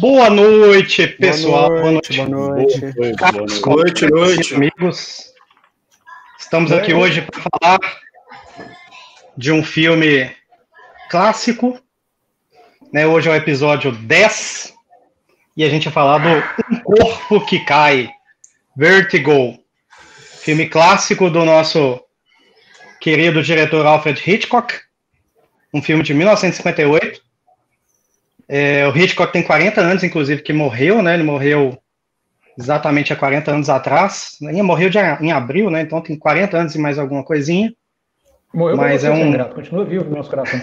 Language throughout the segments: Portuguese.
Boa noite, pessoal. Boa noite, boa noite. Boa noite, boa noite, noite. amigos. Estamos aqui hoje para falar de um filme clássico. Né? Hoje é o episódio 10 e a gente vai falar do Um Corpo que Cai, Vertigo, filme clássico do nosso querido diretor Alfred Hitchcock, um filme de 1958 é, o Hitchcock tem 40 anos, inclusive, que morreu, né? Ele morreu exatamente há 40 anos atrás. Ele morreu de, em abril, né? Então tem 40 anos e mais alguma coisinha. Morreu, mas é um continua vivo no nosso coração.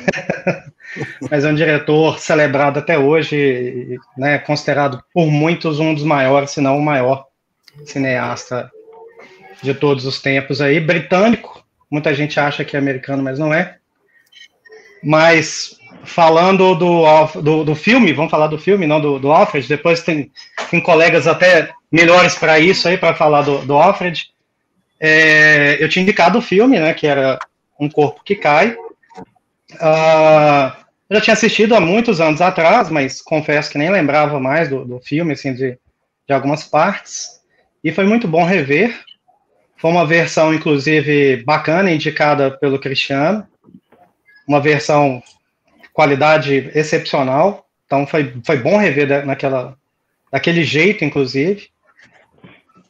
mas é um diretor celebrado até hoje, né? Considerado por muitos um dos maiores, se não o maior cineasta de todos os tempos aí, britânico. Muita gente acha que é americano, mas não é. Mas falando do, do, do, filme, vamos falar do filme, não do, do Alfred, depois tem, tem colegas até melhores para isso aí, para falar do, do Alfred. É, eu tinha indicado o filme, né, que era Um Corpo que Cai. Uh, eu já tinha assistido há muitos anos atrás, mas confesso que nem lembrava mais do, do filme, assim, de, de algumas partes. E foi muito bom rever. Foi uma versão, inclusive, bacana, indicada pelo Cristiano. Uma versão qualidade excepcional. Então foi, foi bom rever naquela, daquele jeito, inclusive.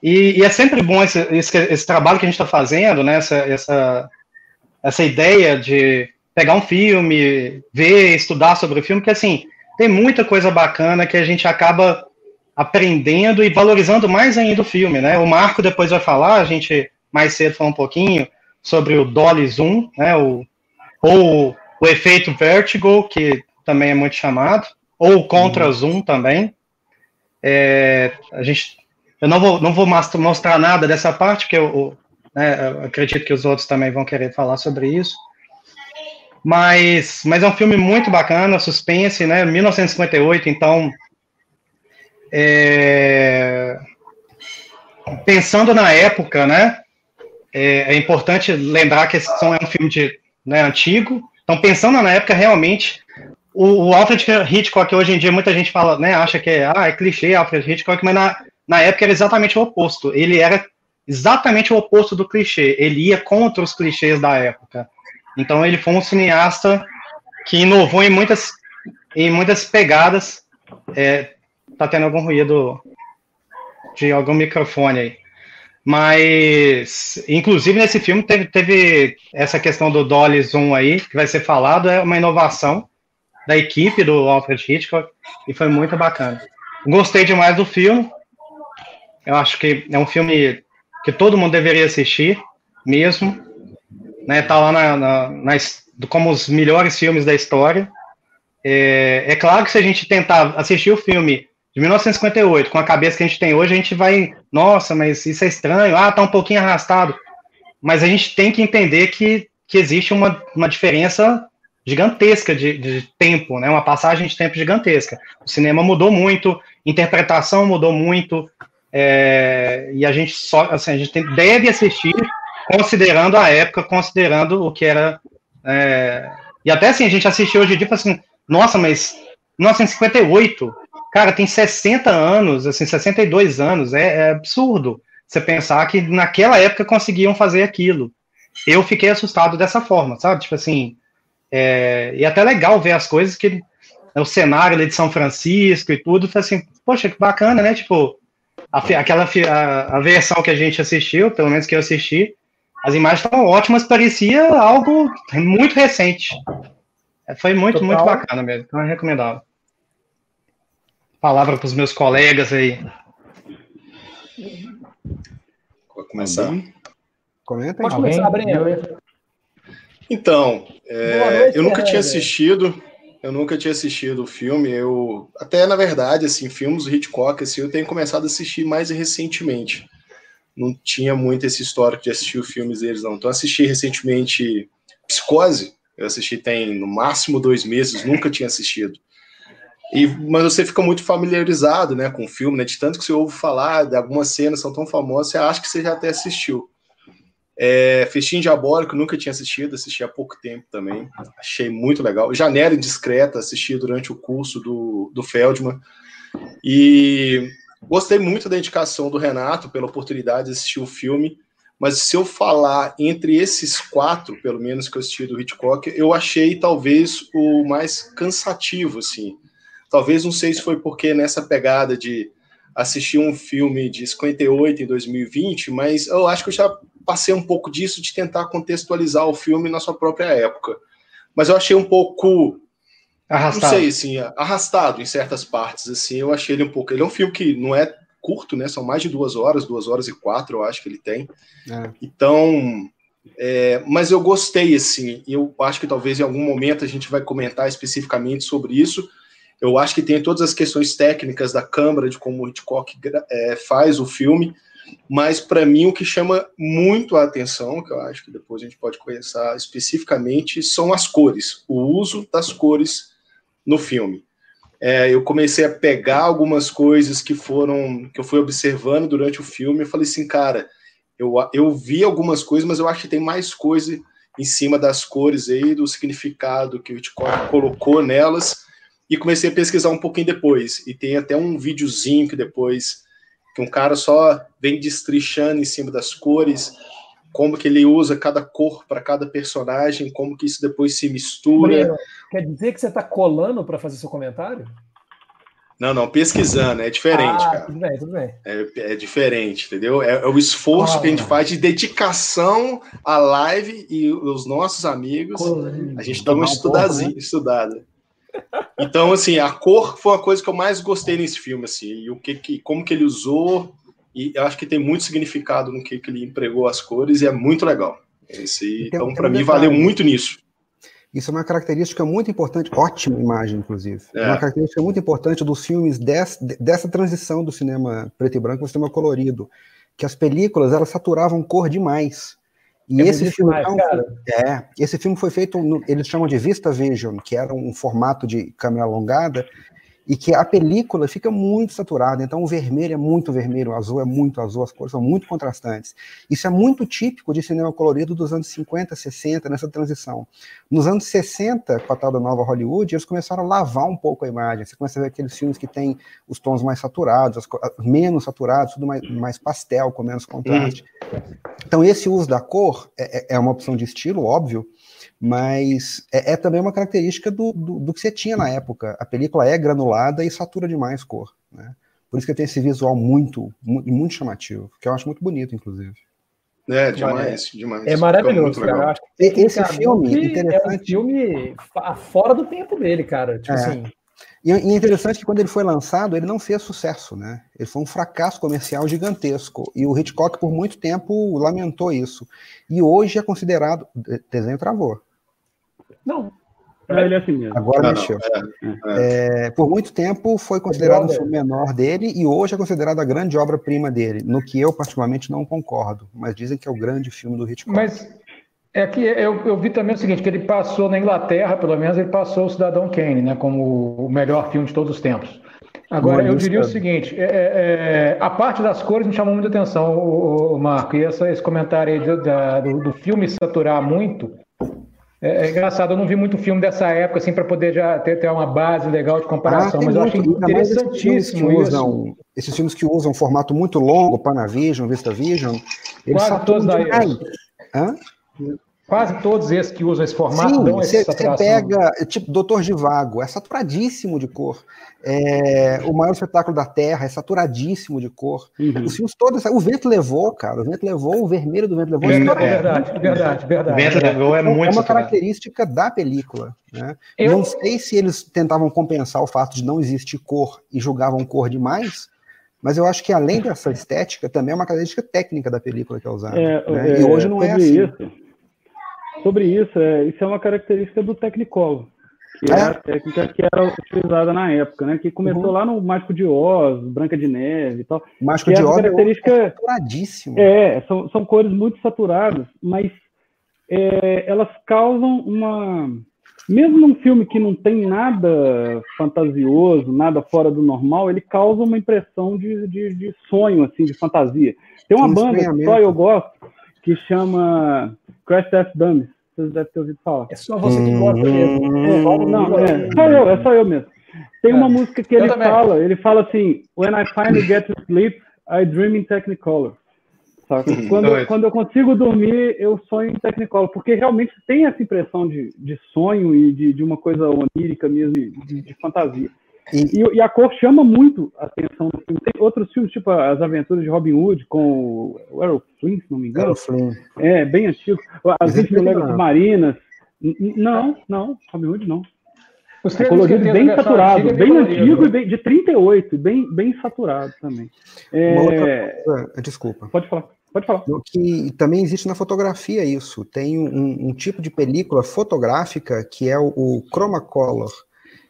E, e é sempre bom esse, esse, esse, trabalho que a gente está fazendo, né? Essa, essa, essa ideia de pegar um filme, ver, estudar sobre o filme, que assim, tem muita coisa bacana que a gente acaba aprendendo e valorizando mais ainda o filme, né? O Marco depois vai falar, a gente mais cedo falou um pouquinho sobre o Dolly Zoom, né? O, ou o efeito Vertigo, que também é muito chamado, ou contra uhum. Zoom também. É, a gente, eu não vou, não vou mostrar nada dessa parte, porque eu, né, eu acredito que os outros também vão querer falar sobre isso. Mas, mas é um filme muito bacana, suspense, né? 1958, então. É, pensando na época, né? É, é, importante lembrar que esse é um filme de, né, antigo, então, pensando na época, realmente, o, o Alfred Hitchcock, hoje em dia, muita gente fala, né, acha que é, ah, é clichê Alfred Hitchcock, mas na, na época era exatamente o oposto. Ele era exatamente o oposto do clichê. Ele ia contra os clichês da época. Então, ele foi um cineasta que inovou em muitas, em muitas pegadas. É, tá tendo algum ruído de algum microfone aí. Mas, inclusive, nesse filme teve, teve essa questão do Dolly Zoom aí, que vai ser falado, é uma inovação da equipe do Alfred Hitchcock, e foi muito bacana. Gostei demais do filme. Eu acho que é um filme que todo mundo deveria assistir, mesmo. Né, tá lá na, na, na como os melhores filmes da história. É, é claro que se a gente tentar assistir o filme de 1958, com a cabeça que a gente tem hoje, a gente vai, nossa, mas isso é estranho, ah, tá um pouquinho arrastado. Mas a gente tem que entender que, que existe uma, uma diferença gigantesca de, de tempo, né? Uma passagem de tempo gigantesca. O cinema mudou muito, interpretação mudou muito, é, e a gente só, assim, a gente tem, deve assistir considerando a época, considerando o que era. É, e até assim, a gente assistiu hoje em dia e assim, nossa, mas 1958, Cara, tem 60 anos, assim, 62 anos, é, é absurdo você pensar que naquela época conseguiam fazer aquilo. Eu fiquei assustado dessa forma, sabe? Tipo assim, é, e até legal ver as coisas que o cenário ali de São Francisco e tudo, foi assim, poxa, que bacana, né? Tipo, a, aquela a, a, versão que a gente assistiu, pelo menos que eu assisti, as imagens estavam ótimas, parecia algo muito recente. É, foi muito, Total. muito bacana mesmo, então é recomendável palavra para os meus colegas aí. Vou começar. Comenta Pode começar, Breno. Então, é, noite, eu nunca tinha assistido, eu nunca tinha assistido o filme. Eu até na verdade, assim, filmes do Hitchcock, assim, eu tenho começado a assistir mais recentemente. Não tinha muito esse histórico de assistir os filmes deles, não. Então assisti recentemente Psicose. Eu assisti tem no máximo dois meses, nunca tinha assistido. E, mas você fica muito familiarizado né, com o filme, né, de tanto que você ouve falar, de algumas cenas são tão famosas, você acha que você já até assistiu. É, Festim Diabólico, nunca tinha assistido, assisti há pouco tempo também, achei muito legal. Janela Indiscreta, assisti durante o curso do, do Feldman, E gostei muito da indicação do Renato pela oportunidade de assistir o filme. Mas se eu falar entre esses quatro, pelo menos que eu assisti do Hitchcock, eu achei talvez o mais cansativo, assim. Talvez não sei se foi porque nessa pegada de assistir um filme de 58 em 2020, mas eu acho que eu já passei um pouco disso de tentar contextualizar o filme na sua própria época. Mas eu achei um pouco arrastado. Não sei, assim, arrastado em certas partes, assim. Eu achei ele um pouco. Ele é um filme que não é curto, né? São mais de duas horas, duas horas e quatro, eu acho que ele tem. É. Então, é, mas eu gostei, assim. Eu acho que talvez em algum momento a gente vai comentar especificamente sobre isso. Eu acho que tem todas as questões técnicas da câmera, de como o Hitchcock é, faz o filme, mas para mim o que chama muito a atenção, que eu acho que depois a gente pode conversar especificamente, são as cores, o uso das cores no filme é, eu comecei a pegar algumas coisas que foram que eu fui observando durante o filme. Eu falei assim, cara, eu, eu vi algumas coisas, mas eu acho que tem mais coisa em cima das cores aí, do significado que o Hitchcock colocou nelas. E comecei a pesquisar um pouquinho depois. E tem até um videozinho que depois que um cara só vem destrichando em cima das cores, como que ele usa cada cor para cada personagem, como que isso depois se mistura. Quer dizer que você está colando para fazer seu comentário? Não, não, pesquisando, é diferente, ah, cara. Tudo bem, tudo bem. É, é diferente, entendeu? É, é o esforço ah, que a gente faz de dedicação à live e os nossos amigos. A gente dá uma estudazinha, né? estudada. Então, assim, a cor foi uma coisa que eu mais gostei nesse filme, assim, e o que, que como que ele usou, e eu acho que tem muito significado no que, que ele empregou as cores, e é muito legal. Esse, então, para mim, valeu muito nisso. Isso é uma característica muito importante, ótima imagem, inclusive. É. uma característica muito importante dos filmes dessa, dessa transição do cinema preto e branco para o cinema colorido, que as películas elas saturavam cor demais. E é esse filme, não, é, esse filme foi feito, no, eles chamam de Vista Vision, que era um formato de câmera alongada, e que a película fica muito saturada, então o vermelho é muito vermelho, o azul é muito azul, as cores são muito contrastantes. Isso é muito típico de cinema colorido dos anos 50, 60, nessa transição. Nos anos 60, com a tal da nova Hollywood, eles começaram a lavar um pouco a imagem, você começa a ver aqueles filmes que têm os tons mais saturados, as, menos saturados, tudo mais, mais pastel, com menos contraste. Uhum. Então esse uso da cor é, é, é uma opção de estilo, óbvio, mas é, é também uma característica do, do, do, que você tinha na época. A película é granulada e satura demais cor, né? Por isso que tem esse visual muito, muito, muito chamativo, que eu acho muito bonito, inclusive. É, demais, demais. É maravilhoso, cara. Acho que, esse cara, filme, interessante. É um filme fora do tempo dele, cara. Tipo é. assim. E é interessante que quando ele foi lançado, ele não fez sucesso, né? Ele foi um fracasso comercial gigantesco. E o Hitchcock, por muito tempo, lamentou isso. E hoje é considerado. Desenho travou. Não. É ele é assim mesmo. Agora não, mexeu. Não, é, é. É, por muito tempo foi considerado o filme menor dele e hoje é considerado a grande obra-prima dele, no que eu particularmente não concordo, mas dizem que é o grande filme do Hitchcock. Mas é que eu, eu vi também o seguinte, que ele passou na Inglaterra, pelo menos ele passou o Cidadão Kane, né, como o melhor filme de todos os tempos. Agora, eu diria o seguinte: é, é, é, a parte das cores me chamou muita atenção, o, o Marco, e essa, esse comentário aí do, da, do, do filme saturar muito, é, é, engraçado, eu não vi muito filme dessa época, assim, para poder já ter, ter uma base legal de comparação, ah, mas eu acho interessantíssimo esses usam, isso. Esses filmes que usam um formato muito longo, Panavision, VistaVision, eles Quase todos daí. Hã? Quase todos esses que usam esse formato Sim, dão você, você pega, tipo, Doutor Vago, é saturadíssimo de cor. É, o maior espetáculo da Terra é saturadíssimo de cor. Uhum. Os filmes todos, o vento levou, cara, o vento levou, o vermelho do vento levou. É, é verdade, verdade, verdade. O vento levou é, é muito. É uma característica da película. Né? Eu... Não sei se eles tentavam compensar o fato de não existir cor e julgavam cor demais, mas eu acho que além dessa estética, também é uma característica técnica da película que é usada. É, né? e hoje não é assim. Isso sobre isso, é, isso é uma característica do Technicolor, que é, é a técnica que era utilizada na época, né? Que começou uhum. lá no Mágico de Oz, Branca de Neve e tal. Mágico de Oz é característica, é saturadíssimo. É, são, são cores muito saturadas, mas é, elas causam uma... Mesmo num filme que não tem nada fantasioso, nada fora do normal, ele causa uma impressão de, de, de sonho, assim, de fantasia. Tem uma banda que só eu gosto, que chama Crash Test Dummies. Vocês devem ter ouvido falar. É só você que gosta mesmo. É, não, é, só eu, é só eu mesmo. Tem uma é. música que ele fala, ele fala assim, When I finally get to sleep, I dream in Technicolor. Saca? Uhum. Quando, quando eu consigo dormir, eu sonho em Technicolor, porque realmente tem essa impressão de, de sonho e de, de uma coisa onírica mesmo, de, de fantasia. E, e, a cor chama muito a atenção do filme. Tem outros filmes, tipo As Aventuras de Robin Hood, com o Errol Flynn, se não me engano. Flynn. É, bem antigo. As 20 mil léguas marinas. Não, não, Robin Hood não. Os é colorido bem saturado, bem antigo e bem, de 38, bem, bem saturado também. É... Coisa, desculpa. Pode falar. Pode falar. Que também existe na fotografia isso. Tem um, um tipo de película fotográfica que é o, o Chromacolor,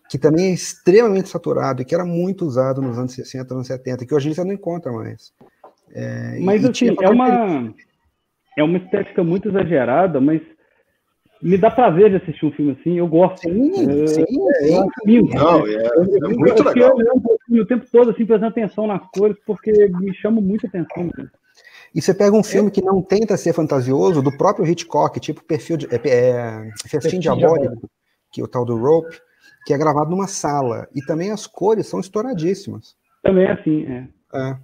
que também é extremamente saturado e que era muito usado nos anos 60, anos 70, que hoje você não encontra mais. É, mas assim, é uma, é uma estética muito exagerada, mas me dá prazer de assistir um filme assim, eu gosto. Sim, é, sim, é, é, Não, é, é muito eu, legal. Eu o tempo todo assim, prestando atenção nas cores, porque me chama muita atenção. Né? E você pega um filme que não tenta ser fantasioso, do próprio Hitchcock, tipo perfil de, é, é, Festim Diabólico, que é o tal do Rope, que é gravado numa sala. E também as cores são estouradíssimas. Também é assim, é. é.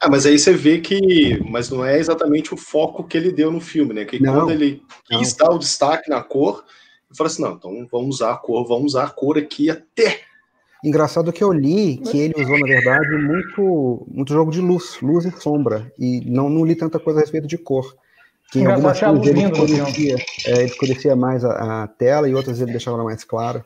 Ah, mas aí você vê que, mas não é exatamente o foco que ele deu no filme, né? Que não, quando ele quis não. dar o destaque na cor, ele falou assim, não, então vamos usar a cor, vamos usar a cor aqui até. Engraçado que eu li que ele usou, na verdade, muito, muito jogo de luz, luz e sombra, e não, não li tanta coisa a respeito de cor. Que em algumas coisas ele escurecia, é, ele escurecia mais a, a, tela e outras ele deixava mais clara.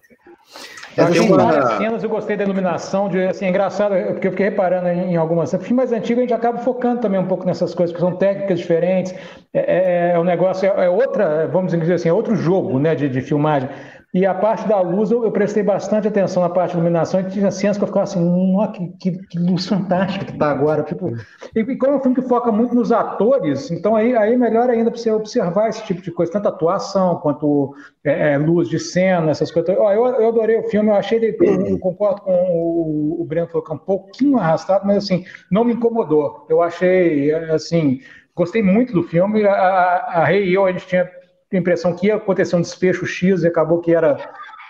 Eu assim, várias cenas eu gostei da iluminação, de, assim, é engraçado, porque eu fiquei reparando em, em algumas cenas. Filme mais antigo a gente acaba focando também um pouco nessas coisas, que são técnicas diferentes. É, é, é um negócio, é, é, outra, vamos dizer assim, é outro jogo né, de, de filmagem. E a parte da luz, eu, eu, prestei bastante atenção na parte de iluminação e tinha cenas que eu ficava assim, nossa, que, que, que luz fantástica que está agora. Tipo, e, e, como é um filme que foca muito nos atores, então aí, aí melhor ainda para você observar esse tipo de coisa, tanto atuação quanto é, é, luz de cena, essas coisas. Eu, eu adorei o filme, eu achei ele, eu, eu concordo com o, o Breno falou que é um pouquinho arrastado, mas assim, não me incomodou. Eu achei, assim, gostei muito do filme. A, a, a Rei e eu, a gente tinha a impressão que ia acontecer um desfecho X e acabou que era.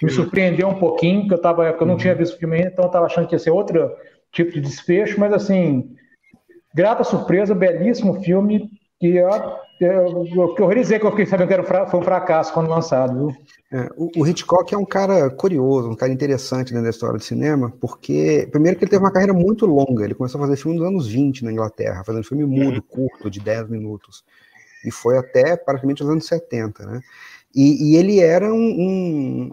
Me surpreendeu um pouquinho, porque eu, tava, eu não tinha visto o filme ainda, então eu estava achando que ia ser outro tipo de desfecho, mas assim, grata surpresa, belíssimo filme, e eu, eu, eu, eu dizer que eu fiquei sabendo que era um, foi um fracasso quando lançado. Viu? É, o, o, Hitchcock é um cara curioso, um cara interessante dentro da história do cinema, porque, primeiro, que ele teve uma carreira muito longa. Ele começou a fazer filme nos anos 20 na Inglaterra, fazendo filme mudo, curto, de 10 minutos e foi até praticamente os anos 70, né? E, e ele era um, um,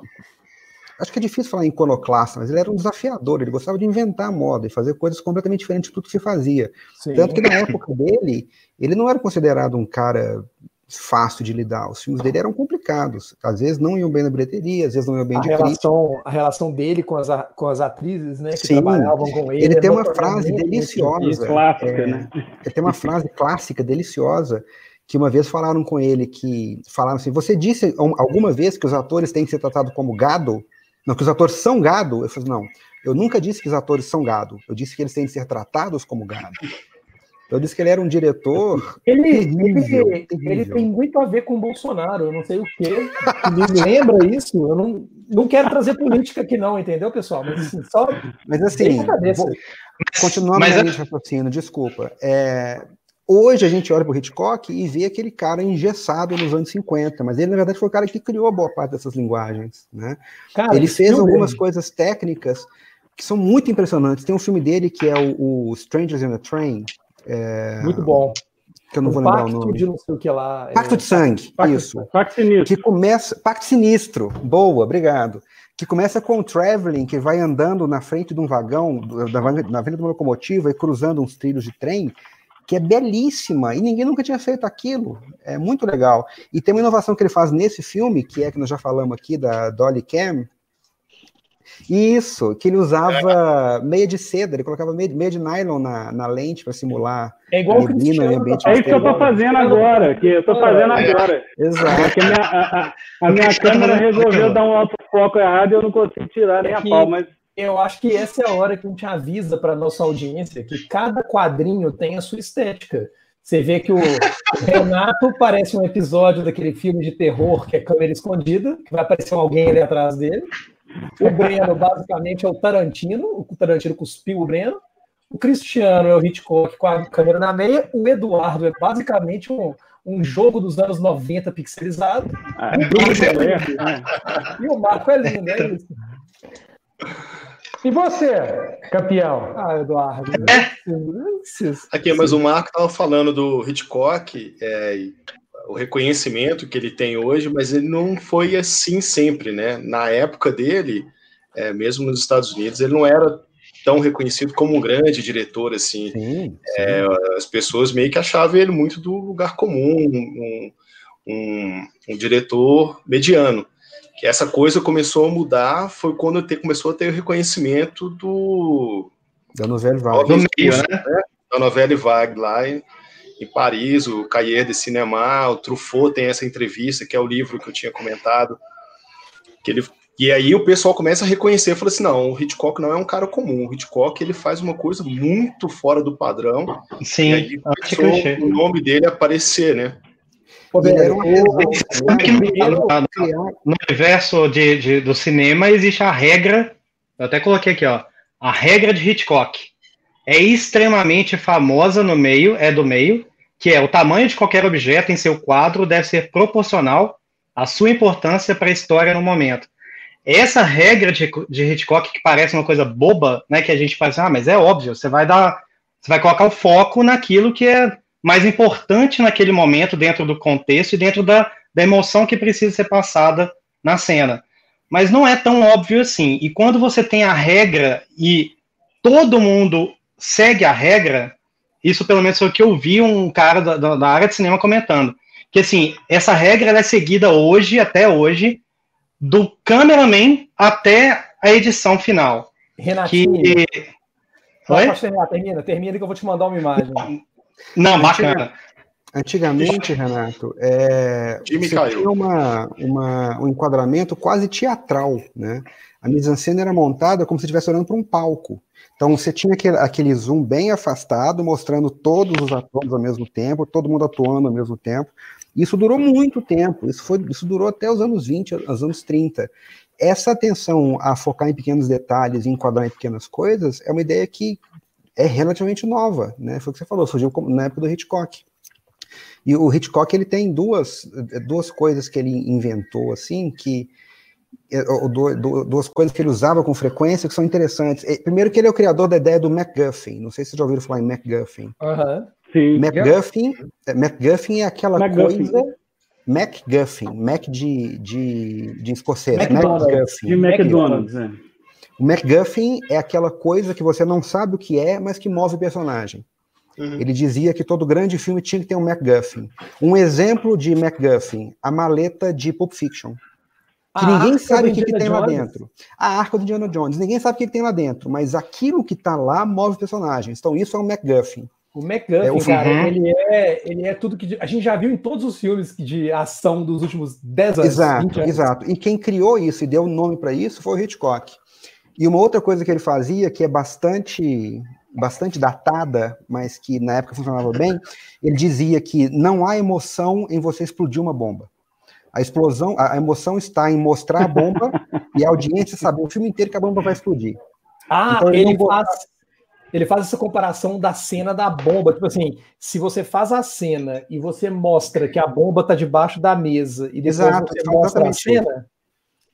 Acho que é difícil falar iconoclasta, mas ele era um desafiador, ele gostava de inventar moda e fazer coisas completamente diferentes de tudo que se fazia. Sim. Tanto que na época dele, ele não era considerado um cara fácil de lidar. Os filmes dele eram complicados. Às vezes não iam bem na bilheteria, às vezes não iam bem a de relação, crítica. A relação dele com as, com as atrizes, né, que Sim, trabalhavam com ele. Ele tem uma frase deliciosa. Clássica, é, né? Ele tem uma frase clássica, deliciosa, que uma vez falaram com ele que falaram assim: você disse alguma vez que os atores têm que ser tratados como gado? Não, que os atores são gado? Eu falei, não, eu nunca disse que os atores são gado, eu disse que eles têm que ser tratados como gado. Eu disse que ele era um diretor. Ele, terrível, ele, terrível. ele tem muito a ver com o Bolsonaro, eu não sei o quê. Me lembra isso? Eu não, não quero trazer política aqui, não, entendeu, pessoal? Mas assim, só. Mas assim, vou, continuando Mas, raciocínio, desculpa. É, Hoje a gente olha para o Hitchcock e vê aquele cara engessado nos anos 50, mas ele, na verdade, foi o cara que criou a boa parte dessas linguagens. Né? Cara, ele fez algumas coisas técnicas que são muito impressionantes. Tem um filme dele que é o, o Strangers in a Train. É... Muito bom. Que eu não o vou lembrar o nome. De não sei o que lá. Pacto é... de Sangue, Pacto, isso. Pacto Sinistro. Que começa... Pacto Sinistro, boa, obrigado. Que começa com o Traveling, que vai andando na frente de um vagão, na frente de uma locomotiva e cruzando uns trilhos de trem, que é belíssima, e ninguém nunca tinha feito aquilo. É muito legal. E tem uma inovação que ele faz nesse filme, que é que nós já falamos aqui, da Dolly Cam. Isso, que ele usava meia de seda, ele colocava meia, meia de nylon na, na lente para simular é igual a neblina e ambiente. É isso que eu estou fazendo agora, que eu estou fazendo é. agora. Exato. Porque a, a, a minha câmera resolveu dar um alto foco errado e eu não consigo tirar nem a pau, mas eu acho que essa é a hora que a gente avisa para nossa audiência que cada quadrinho tem a sua estética. Você vê que o Renato parece um episódio daquele filme de terror que é câmera escondida, que vai aparecer alguém ali atrás dele. O Breno, basicamente, é o Tarantino. O Tarantino cuspiu o Breno. O Cristiano é o Hitchcock com a câmera na meia. O Eduardo é basicamente um, um jogo dos anos 90 pixelizado. Ah, é, é, e o Marco é lindo, é isso. E você, campeão? Ah, Eduardo. É. Aqui, mas o Marco estava falando do Hitchcock, é, o reconhecimento que ele tem hoje, mas ele não foi assim sempre, né? Na época dele, é, mesmo nos Estados Unidos, ele não era tão reconhecido como um grande diretor, assim. Sim, sim. É, as pessoas meio que achavam ele muito do lugar comum, um, um, um diretor mediano que essa coisa começou a mudar foi quando te, começou a ter o reconhecimento do da novela Vague, do meio, né? né? Da novela Vague lá em, em, Paris, o Cahiers de Cinema, o Truffaut tem essa entrevista que é o livro que eu tinha comentado, que ele e aí o pessoal começa a reconhecer, fala assim, não, o Hitchcock não é um cara comum, o Hitchcock ele faz uma coisa muito fora do padrão. Sim, e aí começou o nome dele aparecer, né? No universo de, de, do cinema existe a regra, eu até coloquei aqui, ó, a regra de Hitchcock. É extremamente famosa no meio, é do meio, que é o tamanho de qualquer objeto em seu quadro deve ser proporcional à sua importância para a história no momento. Essa regra de, de Hitchcock, que parece uma coisa boba, né, que a gente faz, ah, mas é óbvio, você vai dar, você vai colocar o foco naquilo que é mais importante naquele momento, dentro do contexto e dentro da, da emoção que precisa ser passada na cena. Mas não é tão óbvio assim. E quando você tem a regra e todo mundo segue a regra, isso pelo menos foi o que eu vi um cara da, da área de cinema comentando. Que assim, essa regra é seguida hoje, até hoje, do cameraman até a edição final. Renatinho. Que... Oi? termina, termina que eu vou te mandar uma imagem. Não, bacana. Antigamente, Renato, é, você tinha uma, uma, um enquadramento quase teatral, né? A mise-en-scène era montada como se estivesse olhando para um palco. Então você tinha aquele, aquele, zoom bem afastado, mostrando todos os atores ao mesmo tempo, todo mundo atuando ao mesmo tempo. Isso durou muito tempo, isso, foi, isso durou até os anos 20, os anos 30. Essa atenção a focar em pequenos detalhes e enquadrar em pequenas coisas é uma ideia que é relativamente nova, né? Foi o que você falou, surgiu na época do Hitchcock. E o Hitchcock ele tem duas, duas coisas que ele inventou assim que é, duas coisas que ele usava com frequência que são interessantes. Primeiro que ele é o criador da ideia do MacGuffin. Não sei se vocês já ouviram falar em MacGuffin. Uhum. Sim. MacGuffin, é, MacGuffin é aquela MacGuffin. coisa. MacGuffin, Mac de, de, de escocês. McDonald's. MacGuffin. De McDonald's, é. O MacGuffin é aquela coisa que você não sabe o que é, mas que move o personagem. Uhum. Ele dizia que todo grande filme tinha que ter um MacGuffin. Um exemplo de MacGuffin, a maleta de Pulp Fiction. Que a ninguém sabe o que, que tem Jones. lá dentro. A arca do Indiana Jones. Ninguém sabe o que, que tem lá dentro, mas aquilo que está lá move personagens. Então isso é um MacGuffin. O MacGuffin, é, o cara, uhum. ele, é, ele é tudo que a gente já viu em todos os filmes de ação dos últimos 10 anos. Exato, anos. exato. E quem criou isso e deu o um nome para isso foi o Hitchcock. E uma outra coisa que ele fazia, que é bastante, bastante datada, mas que na época funcionava bem, ele dizia que não há emoção em você explodir uma bomba. A explosão, a emoção está em mostrar a bomba e a audiência saber o filme inteiro que a bomba vai explodir. Ah, então, ele, ele faz, ele faz essa comparação da cena da bomba. Tipo assim, se você faz a cena e você mostra que a bomba está debaixo da mesa e depois Exato, você mostra a cena,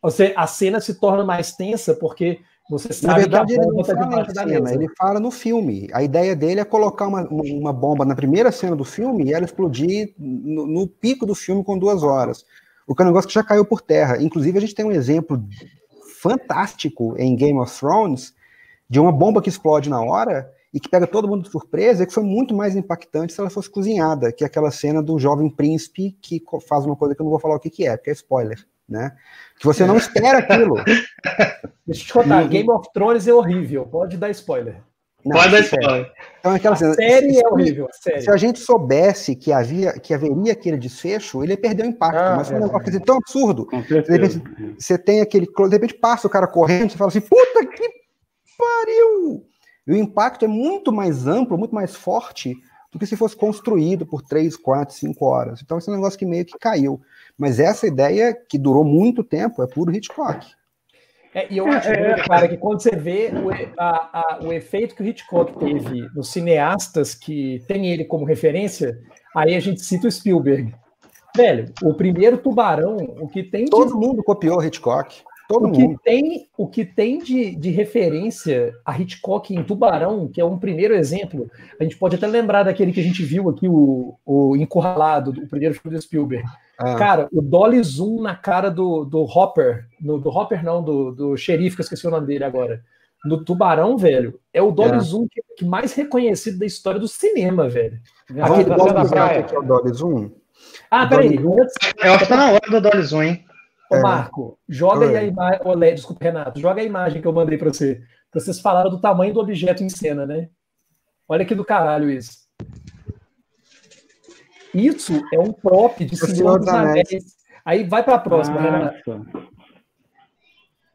você, a cena se torna mais tensa porque você sabe na verdade, ele não tá fala na cena, ele fala no filme. A ideia dele é colocar uma, uma bomba na primeira cena do filme e ela explodir no, no pico do filme com duas horas. O que é um negócio que já caiu por terra. Inclusive, a gente tem um exemplo fantástico em Game of Thrones de uma bomba que explode na hora e que pega todo mundo de surpresa, e que foi muito mais impactante se ela fosse cozinhada, que é aquela cena do jovem príncipe que faz uma coisa que eu não vou falar o que, que é, porque é spoiler, né? Que você não espera aquilo. Deixa eu te contar, uhum. Game of Thrones é horrível, pode dar spoiler. Não, pode dar spoiler. Então, é aquela a cena, série se, é horrível. A Se a gente soubesse que havia que haveria aquele desfecho, ele ia perder o impacto. Ah, mas foi é, um negócio é. tão absurdo. De repente, você tem aquele. De repente passa o cara correndo, você fala assim, puta que pariu! E o impacto é muito mais amplo, muito mais forte do que se fosse construído por três, quatro, cinco horas. Então, esse é um negócio que meio que caiu. Mas essa ideia, que durou muito tempo, é puro Hitchcock. É, e eu acho, é, é, cara, que quando você vê o, a, a, o efeito que o Hitchcock teve nos cineastas que tem ele como referência, aí a gente cita o Spielberg. Velho, o primeiro tubarão, o que tem. Todo de... mundo copiou o Hitchcock. Todo o que mundo. tem, o que tem de, de referência a Hitchcock em Tubarão, que é um primeiro exemplo, a gente pode até lembrar daquele que a gente viu aqui, o, o Encurralado, o primeiro filme do Spielberg. Ah. Cara, o dolly zoom na cara do, do Hopper, no, do Hopper não, do, do xerife, que eu esqueci o nome dele agora. No Tubarão, velho, é o dolly é. zoom que, que, mais reconhecido da história do cinema, velho. Aquele dolly zoom. Que é o dolly zoom? Ah, peraí. Eu acho que tá na hora do dolly zoom, hein? Ô, é. Marco, joga aí a imagem. Desculpa, Renato, joga a imagem que eu mandei para você. Vocês falaram do tamanho do objeto em cena, né? Olha que do caralho isso. Isso é um prop de Senhor dos Anéis. Aí vai para a próxima, Renato.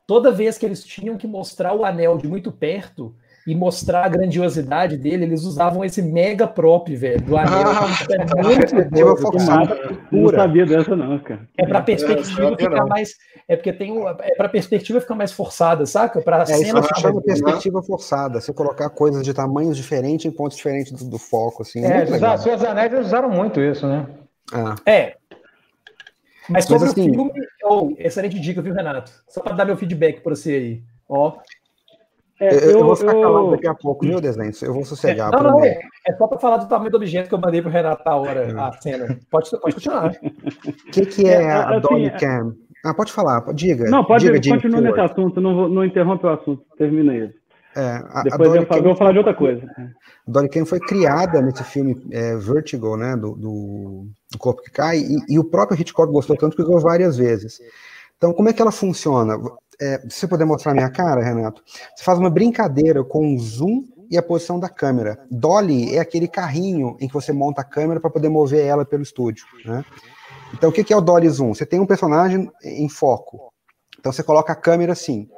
Toda vez que eles tinham que mostrar o anel de muito perto, e mostrar a grandiosidade dele, eles usavam esse mega prop, velho, do anel. Ah, é muito doido, Não sabia dessa, não, cara. É pra perspectiva é, ficar mais. É porque tem um, é pra perspectiva ficar mais forçada, saca? Pra é, cena isso chama perspectiva forçada. Você colocar coisas de tamanhos diferentes em pontos diferentes do, do foco, assim. É, os seus anéis usaram muito isso, né? Ah. É. Mas sobre Mas, assim, o filme, oh, excelente dica, viu, Renato? Só para dar meu feedback para você aí. Ó. É, eu, eu, vou ficar eu... calado daqui a pouco, viu, desenho? Eu vou sossegar. É, não, não, é, é, só para falar do tamanho do objeto que eu mandei para o Renato a hora, é. a cena. Pode, pode continuar. O que, que é, é a assim, Dolly Cam? Ah, pode falar, diga. Não, pode diga, continua nesse assunto, não, vou, não interrompe o assunto, termina ele. É, a, Depois a eu, Cam, vou falar de outra coisa. A Dolly Cam foi criada nesse filme é, Vertigo, né, do, do, do, Corpo que Cai, e, e, o próprio Hitchcock gostou tanto que usou várias vezes. Então, como é que ela funciona? É, se você puder mostrar minha cara, Renato, você faz uma brincadeira com o zoom e a posição da câmera. Dolly é aquele carrinho em que você monta a câmera para poder mover ela pelo estúdio. Né? Então, o que é o Dolly Zoom? Você tem um personagem em foco. Então, você coloca a câmera assim.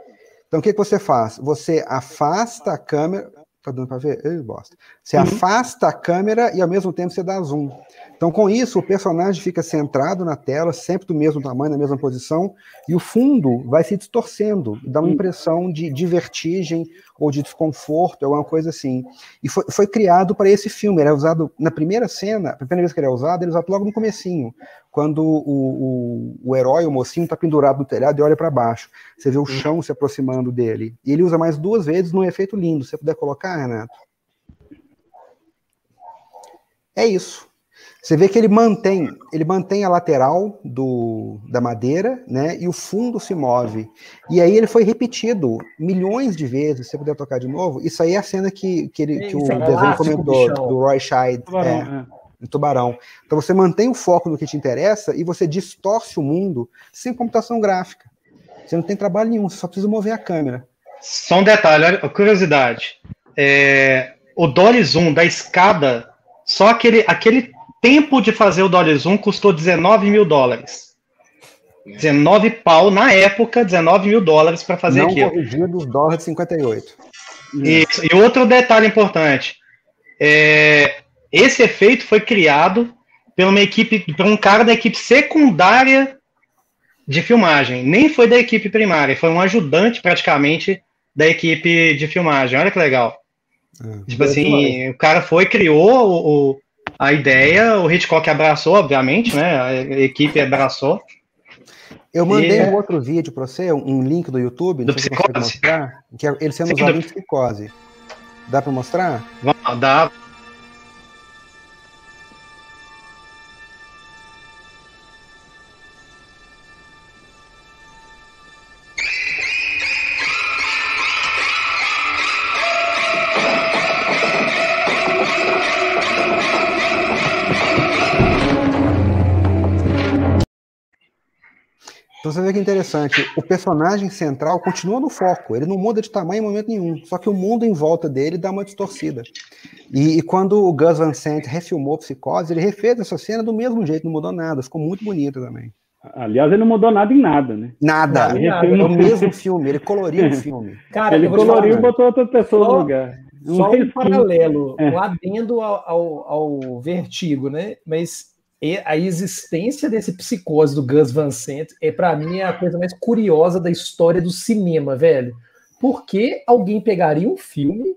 Então, o que você faz? Você afasta a câmera. Tá dando para ver? Ei, bosta. Você uhum. afasta a câmera e ao mesmo tempo você dá zoom. Então, com isso, o personagem fica centrado na tela, sempre do mesmo tamanho, na mesma posição, e o fundo vai se distorcendo, dá uma impressão de, de vertigem ou de desconforto, alguma coisa assim. E foi, foi criado para esse filme, ele é usado na primeira cena, a primeira vez que ele é usado, ele é usado logo no comecinho, quando o, o, o herói, o mocinho, está pendurado no telhado e olha para baixo. Você vê o chão se aproximando dele. E ele usa mais duas vezes num efeito lindo. Se você puder colocar, Renato. É isso. Você vê que ele mantém, ele mantém a lateral do, da madeira, né? E o fundo se move. E aí ele foi repetido milhões de vezes. Se você puder tocar de novo, isso aí é a cena que, que, ele, que o é desenho comentou, do Roy Scheid. Tubarão, é, é. tubarão. Então você mantém o foco no que te interessa e você distorce o mundo sem computação gráfica. Você não tem trabalho nenhum, você só precisa mover a câmera. Só um detalhe, olha, curiosidade. É, o Dolly Zoom da escada, só aquele, aquele tempo de fazer o Dolly Zoom custou 19 mil dólares. 19 pau na época, 19 mil dólares para fazer Não aquilo. Corrigido os dólares de 58. Isso. E outro detalhe importante: é, esse efeito foi criado por uma equipe, por um cara da equipe secundária de filmagem. Nem foi da equipe primária, foi um ajudante praticamente da equipe de filmagem. Olha que legal. É, tipo assim, o cara foi, criou o, o a ideia, o Hitchcock abraçou, obviamente, né? A equipe abraçou. Eu mandei e... um outro vídeo para você, um link do YouTube, do psicose? mostrar, que é ele sendo Sim, usado do... em psicose. Dá para mostrar? Dá. Então você vê que interessante, o personagem central continua no foco, ele não muda de tamanho em momento nenhum, só que o mundo em volta dele dá uma distorcida. E, e quando o Gus Van Sant refilmou Psicose, ele refez essa cena do mesmo jeito, não mudou nada, ficou muito bonito também. Aliás, ele não mudou nada em nada, né? Nada. Ele nada. É o mesmo filme, ele coloriu o filme. Cara, ele coloriu e botou outra pessoa só, no lugar. Um só um paralelo, é. um adendo ao, ao, ao vertigo, né? Mas a existência desse psicose do Gus Van Sant é para mim a coisa mais curiosa da história do cinema, velho. Por que alguém pegaria um filme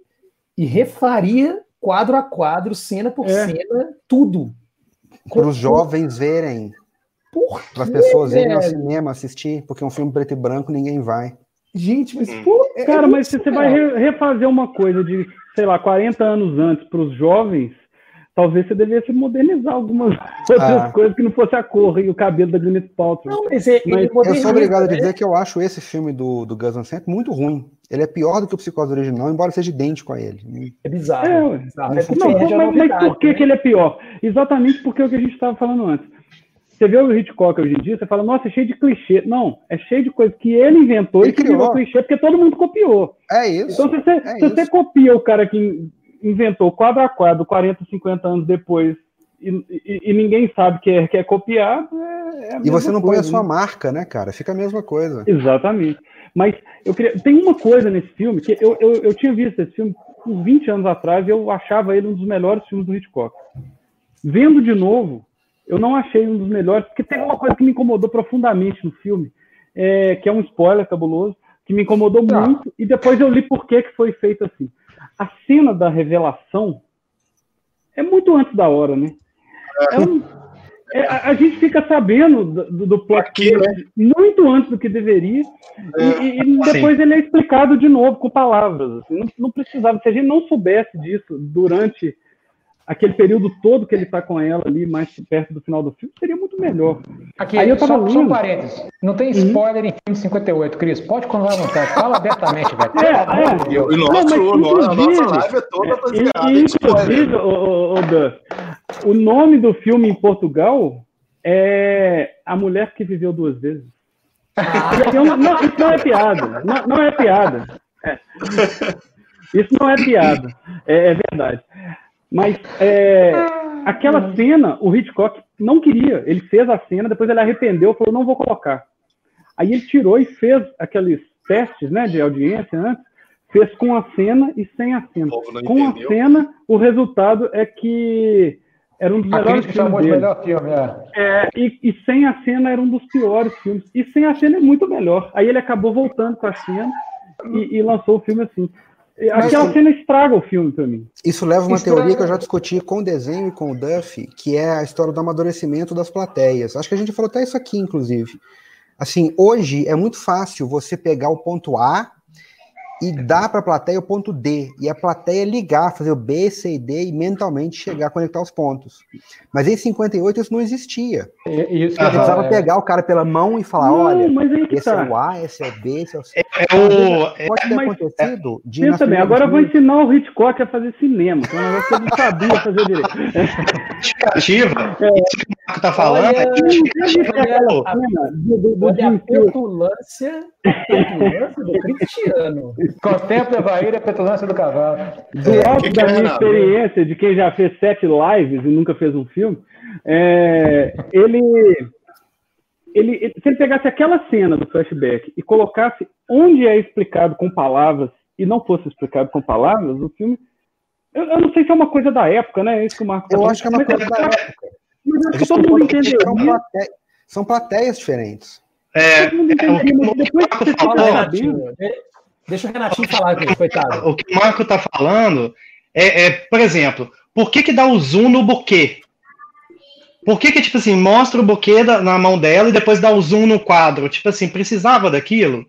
e refaria quadro a quadro, cena por é. cena, tudo? Para os jovens verem. Para as pessoas irem ao cinema assistir, porque um filme preto e branco ninguém vai. Gente, mas hum. pô, é, cara, é mas se você vai refazer uma coisa de, sei lá, 40 anos antes para os jovens, talvez você devesse modernizar algumas outras ah. coisas que não fosse a cor e o cabelo da Gwyneth Paltrow. Não, mas, é, mas eu sou obrigado a dizer que eu acho esse filme do, do Gus Van Sant muito ruim. Ele é pior do que o Psicose original, embora seja idêntico a ele. É bizarro. É, bizarro. É não, mas, mas, por que, né? que ele é pior? Exatamente porque é o que a gente estava falando antes. Você vê o Hitchcock hoje em dia, você fala, nossa, é cheio de clichê. Não, é cheio de coisas que ele inventou ele e que criou. virou clichê, porque todo mundo copiou. É isso. Então, se você, é se você copia o cara que inventou quadro a quadro 40, 50 anos depois e, e, e ninguém sabe que é, que é copiado. É, é e você não coisa, põe a sua né? marca, né, cara? Fica a mesma coisa. Exatamente. Mas eu queria. Tem uma coisa nesse filme que eu, eu, eu tinha visto esse filme uns 20 anos atrás e eu achava ele um dos melhores filmes do Hitchcock. Vendo de novo, eu não achei um dos melhores, porque tem uma coisa que me incomodou profundamente no filme, é, que é um spoiler cabuloso, que me incomodou tá. muito, e depois eu li por que, que foi feito assim a cena da revelação é muito antes da hora, né? É. Um, é, a, a, gente fica sabendo do, do plot Aqui, né? muito antes do que deveria, é. e, e, depois Sim. ele é explicado de novo com palavras. Assim, não, não precisava, se a gente não soubesse disso durante aquele período todo que ele está com ela ali, mais perto do final do filme, seria muito melhor. Aqui, Aí eu tava só, lendo... só um parênteses. Não tem uhum. spoiler uhum. em filme 58, Cris. Pode continuar à vontade. Fala abertamente, velho. É, é. O nosso, não, nosso, a nossa live é toda baseada em Inclusive, o, o, o, o nome do filme em Portugal é A Mulher que Viveu Duas Vezes. Ah. Não, isso não é piada. Não, não é piada. É. Isso não é piada. É, é verdade. Mas é, aquela cena, o Hitchcock não queria. Ele fez a cena, depois ele arrependeu, falou, não vou colocar. Aí ele tirou e fez aqueles testes né, de audiência antes, fez com a cena e sem a cena. Com entendeu. a cena, o resultado é que era um dos a melhores filmes dele. melhor filme, é. é e, e, sem a cena era um dos piores filmes. E sem a cena é muito melhor. Aí ele acabou voltando com a cena e, e lançou o filme assim. Aquela cena estraga o filme para mim. Isso leva uma estraga... teoria que eu já discuti com o desenho e com o Duff, que é a história do amadurecimento das plateias. Acho que a gente falou até isso aqui, inclusive. Assim, hoje é muito fácil você pegar o ponto A e dar para a plateia o ponto D, e a plateia ligar, fazer o B, C e D e mentalmente chegar a conectar os pontos. Mas em 58 isso não existia. Isso, Você precisava é... pegar o cara pela mão e falar, não, olha, esse tá. é o A, esse é o B, esse é o C. É, o... Pode ter mas, acontecido. De pensa bem, agora eu vou ensinar o Hitchcock a fazer cinema, que é um negócio que ele não sabia fazer direito. Justificativa, é. isso que o Marco tá falando, olha, é olha a petulância, do Cristiano. Contempla a barreira a petulância do cavalo. Do é, alto da minha experiência, de quem já fez sete lives e nunca fez um filme, é, ele, ele, se ele pegasse aquela cena do flashback e colocasse onde é explicado com palavras e não fosse explicado com palavras, o filme. Eu, eu não sei se é uma coisa da época, né? É isso que o Marco tá Eu acho que é uma coisa da época. Mas acho que todo mundo entendeu. São, plate... são plateias diferentes. É, você falou, Deixa o Renatinho falar aqui, coitado. O que o Marco está falando é, é, por exemplo, por que, que dá o zoom no buquê? Por que, que, tipo assim, mostra o buquê da, na mão dela e depois dá o zoom no quadro? Tipo assim, precisava daquilo?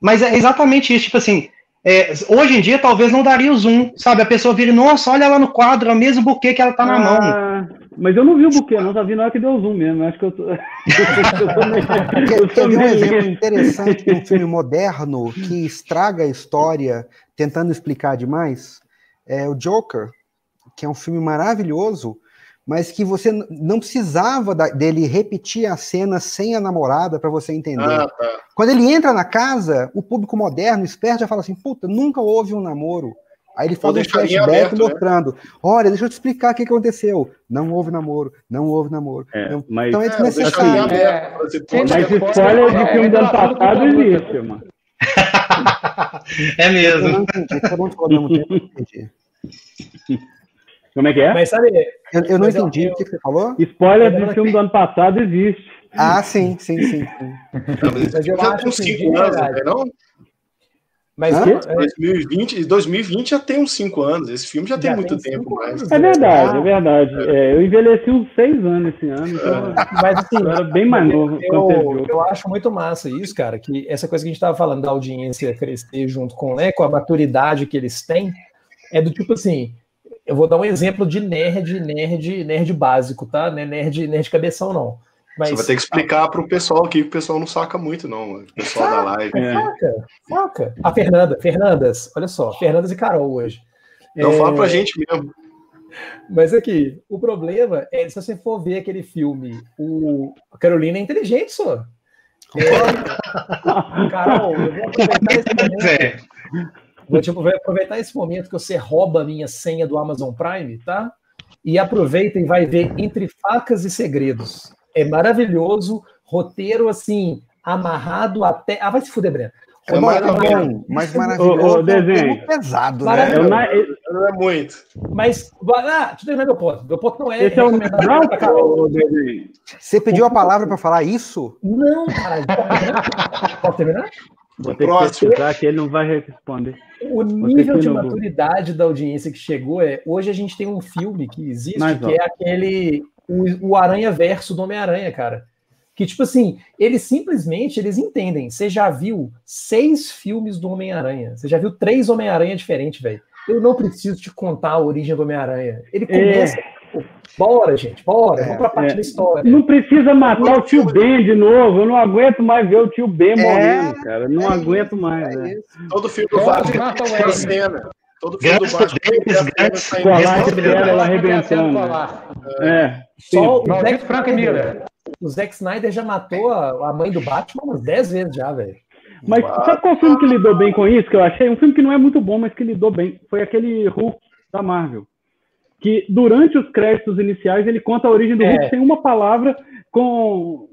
Mas é exatamente isso, tipo assim, é, hoje em dia talvez não daria o zoom, sabe? A pessoa vira, nossa, olha lá no quadro, é o mesmo buquê que ela tá na ah, mão. Mas eu não vi o buquê, não, só vi na hora que deu o zoom mesmo. Acho que eu tô. eu tô meio... um exemplo interessante de um filme moderno que estraga a história tentando explicar demais? É o Joker, que é um filme maravilhoso, mas que você não precisava dele repetir a cena sem a namorada para você entender. Ah, tá. Quando ele entra na casa, o público moderno, esperto, já fala assim: puta, nunca houve um namoro. Aí ele faz um flashback aberto, né? mostrando: né? olha, deixa eu te explicar o que aconteceu. Não houve namoro, não houve namoro. É, não... Mas, então é desnecessário. É, é, mas spoiler de filme do ano passado existe, mano. é mesmo. Eu não entendi, não entendi. Como é que é? Mas sabe. Eu, eu não mas entendi eu- o que você falou. Spoiler do filme do ano passado existe. Ah, sim, sim, sim. sim. Não, mas eu acho tem uns assim, 5 de anos, verdade. não é não? Mas Hã? é, 2020, 2020 já tem uns 5 anos. Esse filme já, tem Já muito tem tempo cinco mais. anos. É verdade, Ah. é verdade. É, eu envelheci uns seis anos esse ano, então mas assim, eu era bem mais novo eu, eu acho muito massa isso, cara, que essa coisa que a gente tava falando da audiência crescer junto com, né, com a maturidade que eles têm, é do tipo assim, eu vou dar um exemplo de nerd, nerd, nerd básico, tá? Não é nerd, nerd cabeção, não. Mas, Você vai ter que explicar pro pessoal aqui, que o pessoal não saca muito, não. O pessoal da live. É. Saca, saca. A Fernanda, Fernandas, olha só, Fernandas e Carol hoje. Então É, fala pra gente mesmo. Mas aqui, o problema é se você for ver aquele filme, o a Carolina é inteligente, só. É, Carol, eu vou aproveitar esse momento. Vou, tipo, vou aproveitar esse momento que você rouba a minha senha do Amazon Prime, tá? E aproveita e vai ver Entre Facas e Segredos. É maravilhoso, roteiro assim, amarrado até. Ah, vai se fuder, Breno. É bom, mas maravilhoso. É um desenho. termo pesado, né? Maravilhoso. Eu na- Não é muito. Mas, ah, deixa eu terminar meu ponto. Meu ponto não é. Esse é o ô, desenho. Você pediu a palavra para falar isso? Não, caralho. Posso terminar? Posso terminar? Vou ter que Próximo. pesquisar que ele não vai responder. O nível que de maturidade da audiência que chegou é. Hoje a gente tem um filme que existe, Mas, que ó. é aquele. O, o Aranha Verso do Homem-Aranha, cara. Que, tipo assim, eles simplesmente eles entendem. Você já viu seis filmes do Homem-Aranha. Você já viu três Homem-Aranha diferentes, velho. Eu não preciso te contar a origem do Homem-Aranha. Ele começa. Pô, Bora, gente, bora. Vamos pra parte é. da história. Não precisa matar o tio Ben de novo. Eu não aguento mais ver o tio Ben morrendo, cara. Não é aguento isso, mais. é né? Todo filme do Batman tem cena. Todo filme do Batman tem cena Colar de Ela arrebentando. É. Só o Zack Frank Miller. O Zack Snyder já matou a, a mãe do Batman umas 10 vezes já, velho. Mas sabe qual filme que lidou bem com isso? Que eu achei um filme que não é muito bom, mas que lidou bem. Foi aquele Hulk da Marvel. Que durante os créditos iniciais ele conta a origem do É. Hulk sem uma palavra com,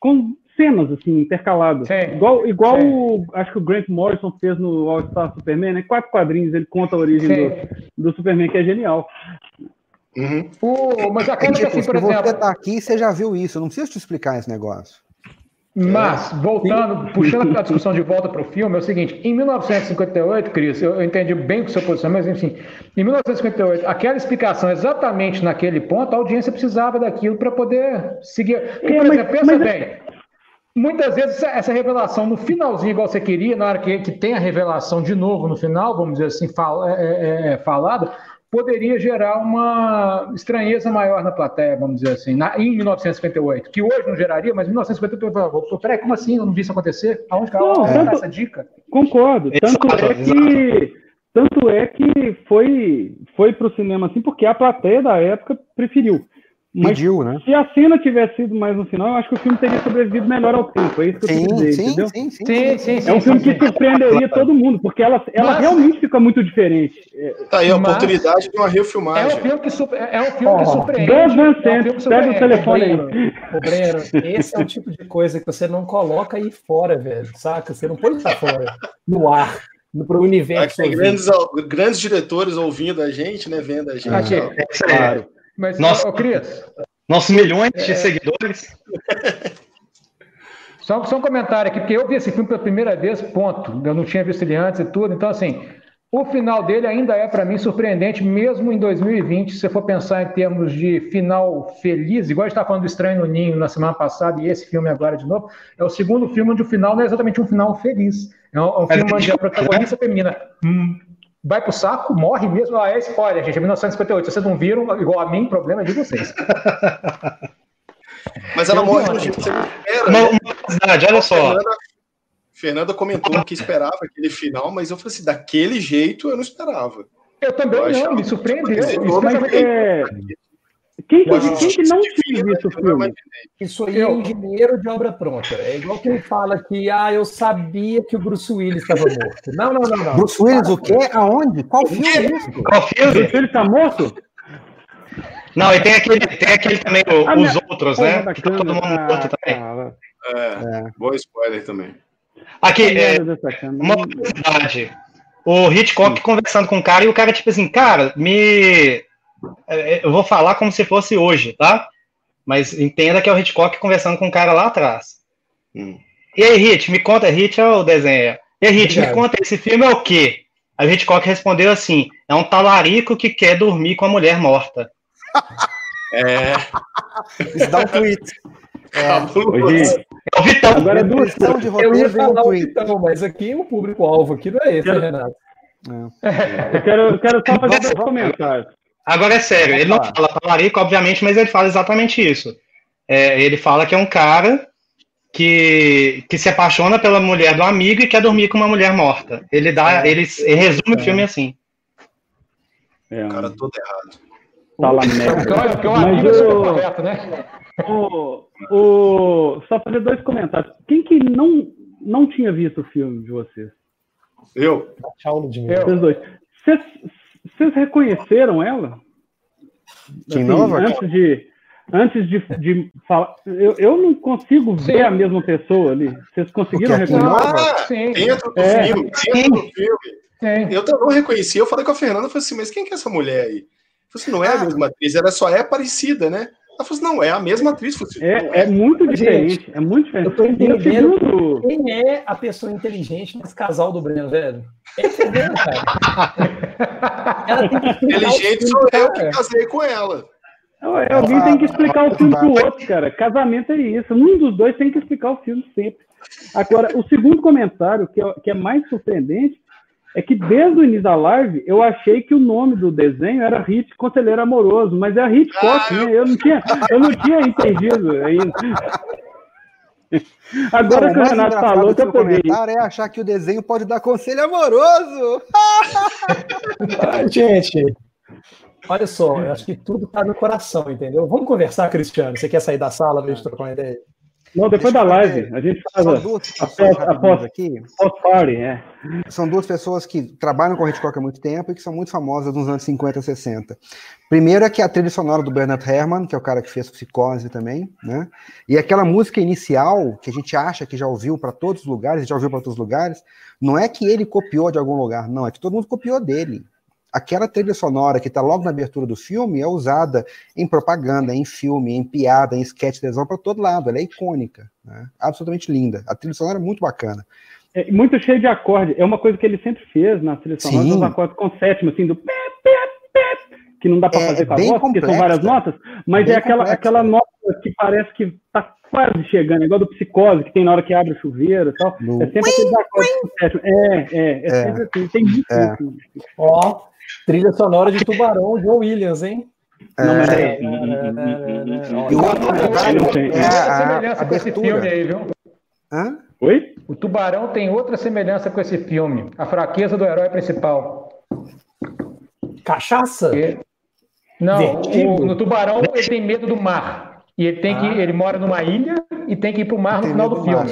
com cenas assim intercaladas. Sim. Igual, igual Sim. o, acho que o Grant Morrison fez no All Star Superman, né? Quatro quadrinhos ele conta a origem do, do Superman, que é genial. Uhum. O, mas É acaba que tipo, assim, se por você exemplo. tá aqui, você já viu isso. Eu não preciso te explicar esse negócio. Mas, voltando, puxando a discussão de volta para o filme, é o seguinte: em 1958, Cris, eu entendi bem o seu posicionamento, mas enfim, em 1958, aquela explicação exatamente naquele ponto, a audiência precisava daquilo para poder seguir. Porque, É, por mas- exemplo, pensa mas- bem. Muitas vezes essa, essa revelação no finalzinho, igual você queria, na hora que, que tem a revelação de novo no final, vamos dizer assim, fal, é, é, é, falada, poderia gerar uma estranheza maior na plateia, vamos dizer assim, na, em 1958, que hoje não geraria, mas em 1958 eu falava, "Pô, peraí, como assim? Eu não vi isso acontecer? Aonde que Não, tanto- essa dica? Concordo. Tanto Exato, é que tanto é que foi foi para o cinema assim porque a plateia da época preferiu. Mas Pediu, né? se a cena tivesse sido mais no final, eu acho que o filme teria sobrevivido melhor ao tempo. É isso que eu Sim, quis dizer, sim, entendeu? sim, sim, Sim, sim, sim. É um filme sim, que surpreenderia todo mundo, porque ela, ela Mas- realmente fica muito diferente. É, Tá aí a Mas- oportunidade de uma É um refilmagem. filme que, super, é um filme que Ó, surpreende. Gus Van é que pega o telefone aí. Breno, esse é o tipo de coisa que você não coloca aí fora, velho, saca? Você não pode estar fora, no ar, no pro Aqui universo. ouvir. grandes, grandes diretores ouvindo a gente, né? Vendo a gente. Aqui. É isso aí. Mas, Nossa. Cris, Nossos milhões de seguidores. Só, só um comentário aqui, porque eu vi esse filme pela primeira vez, ponto. Eu não tinha visto ele antes e tudo. Então, assim, o final dele ainda é, para mim, surpreendente, mesmo em 2020, se você for pensar em termos de final feliz, igual a gente estava falando do Estranho no Ninho na semana passada, e esse filme agora de novo, é o segundo filme onde o final não é exatamente um final feliz. É um, é um filme é onde a protagonista feminina hum, vai pro saco, morre mesmo. Ah, é spoiler, gente, é 1958. Se vocês não viram, igual a mim, problema é de vocês. Mas ela Eu morre no né? olha só. Fernanda, Fernanda comentou que esperava aquele final, mas eu falei assim, daquele jeito eu não esperava. Eu também Eu não, me surpreendeu. Isso é- Mas é, quem, que- Eu quem que não tinha visto o eu não filme? Isso aí é Eu- engenheiro de obra pronta. É igual quem fala que, ah, eu sabia que o Bruce Willis estava morto. Não, não, não, não. Bruce Willis, o quê? Aonde? Qual filme é isso? Qual filme? Ele tá morto? Não, e tem aquele, tem aquele também, o- Ah, os minha- outros, né? Que tá todo mundo morto também. cara, É, bom spoiler também. Aqui, é, câmera. uma curiosidade. O Hitchcock conversando com o cara, e o cara, tipo assim, cara, me. É, é, eu vou falar como se fosse hoje, tá? Mas entenda que é o Hitchcock conversando com o cara lá atrás. Hum. E aí, Hit, me conta, Hit é o desenho. E aí, Hit, me conta, esse filme é o quê? Aí o Hitchcock respondeu assim: é um talarico que quer dormir com a mulher morta. É. Isso dá um tweet. É, é o Vitão. Agora é duas de roteiro, Eu ia falar o Vitão, mas aqui o público-alvo aqui não é esse, né, Renato? É. Eu, quero, eu quero só fazer dois comentários. Agora é sério, ele não fala talarico, obviamente, mas ele fala exatamente isso. É, ele fala que é um cara que, que se apaixona pela mulher do amigo e quer dormir com uma mulher morta. Ele dá, é. ele, ele, resume é. o filme assim. É. O cara todo errado. Fala merda. Porque o amigo é correto, né? O, o, só fazer dois comentários. Quem que não, não tinha visto o filme de vocês? Eu. Vocês dois. Vocês, vocês reconheceram ela? Assim, nova? Antes de, antes de, de falar. Eu, eu não consigo ver sim. a mesma pessoa ali. Vocês conseguiram reconhecer? Ah, sim. Dentro do é. filme. Dentro do filme. Sim. Eu não reconheci. Eu falei com a Fernanda, falei assim, mas quem que é essa mulher aí? Eu falei assim, não é a ah. mesma atriz, ela só é parecida, né? Ela falou assim, não, é a mesma atriz. Assim, é, é, muito diferente, gente, é muito diferente. Eu tô entendendo segundo... quem é a pessoa inteligente nesse casal do Breno, velho. É entendendo, cara. ela tem que inteligente sou eu que casei com ela. Alguém tem que explicar o filme pro outro, cara. Casamento é isso. Um dos dois tem que explicar o filme sempre. Agora, o segundo comentário, que é, que é mais surpreendente, é que desde o início da live eu achei que o nome do desenho era Hit Conselheiro Amoroso, mas é Hitchcock, ah, né? Eu não tinha, eu não tinha entendido ainda. Agora não, que o Renato falou que eu peguei. é achar que o desenho pode dar conselho amoroso. Ai, gente, olha só, eu acho que tudo tá no coração, entendeu? Vamos conversar, Cristiano. Você quer sair da sala pra gente trocar uma ideia? Não, depois da live. A gente faz São duas após, após, aqui. Post-party, é. São duas pessoas que trabalham com Hitchcock há muito tempo e que são muito famosas nos anos 50 e 60. Primeiro é que a trilha sonora do Bernard Herrmann, que é o cara que fez Psicose também, né? E aquela música inicial, que a gente acha que já ouviu para todos os lugares, já ouviu para todos os lugares, não é que ele copiou de algum lugar, não, é que todo mundo copiou dele aquela trilha sonora que está logo na abertura do filme é usada em propaganda, em filme, em piada, em sketch de televisão para todo lado. Ela é icônica, né? absolutamente linda. A trilha sonora é muito bacana. É muito cheio de acorde. É uma coisa que ele sempre fez na trilha sonora, os acordes com sétima, assim, do pé, pé, pé, que não dá para é, fazer com a voz, porque são várias notas, mas é aquela, aquela nota que parece que está quase chegando, igual do psicose, que tem na hora que abre o chuveiro e tal. No... É sempre aquele acorde com sétima. É, é, é, é sempre assim, tem muito. É. Ó, Trilha sonora de Tubarão, John Williams, hein? É, não, mas é. semelhança com esse filme aí, viu? Hã? Oi? O Tubarão tem outra semelhança com esse filme. A fraqueza do herói principal. Cachaça? E... Não, o, no Tubarão ele tem medo do mar. E ele tem que. Ah. Ele mora numa ilha e tem que ir pro mar no final do filme.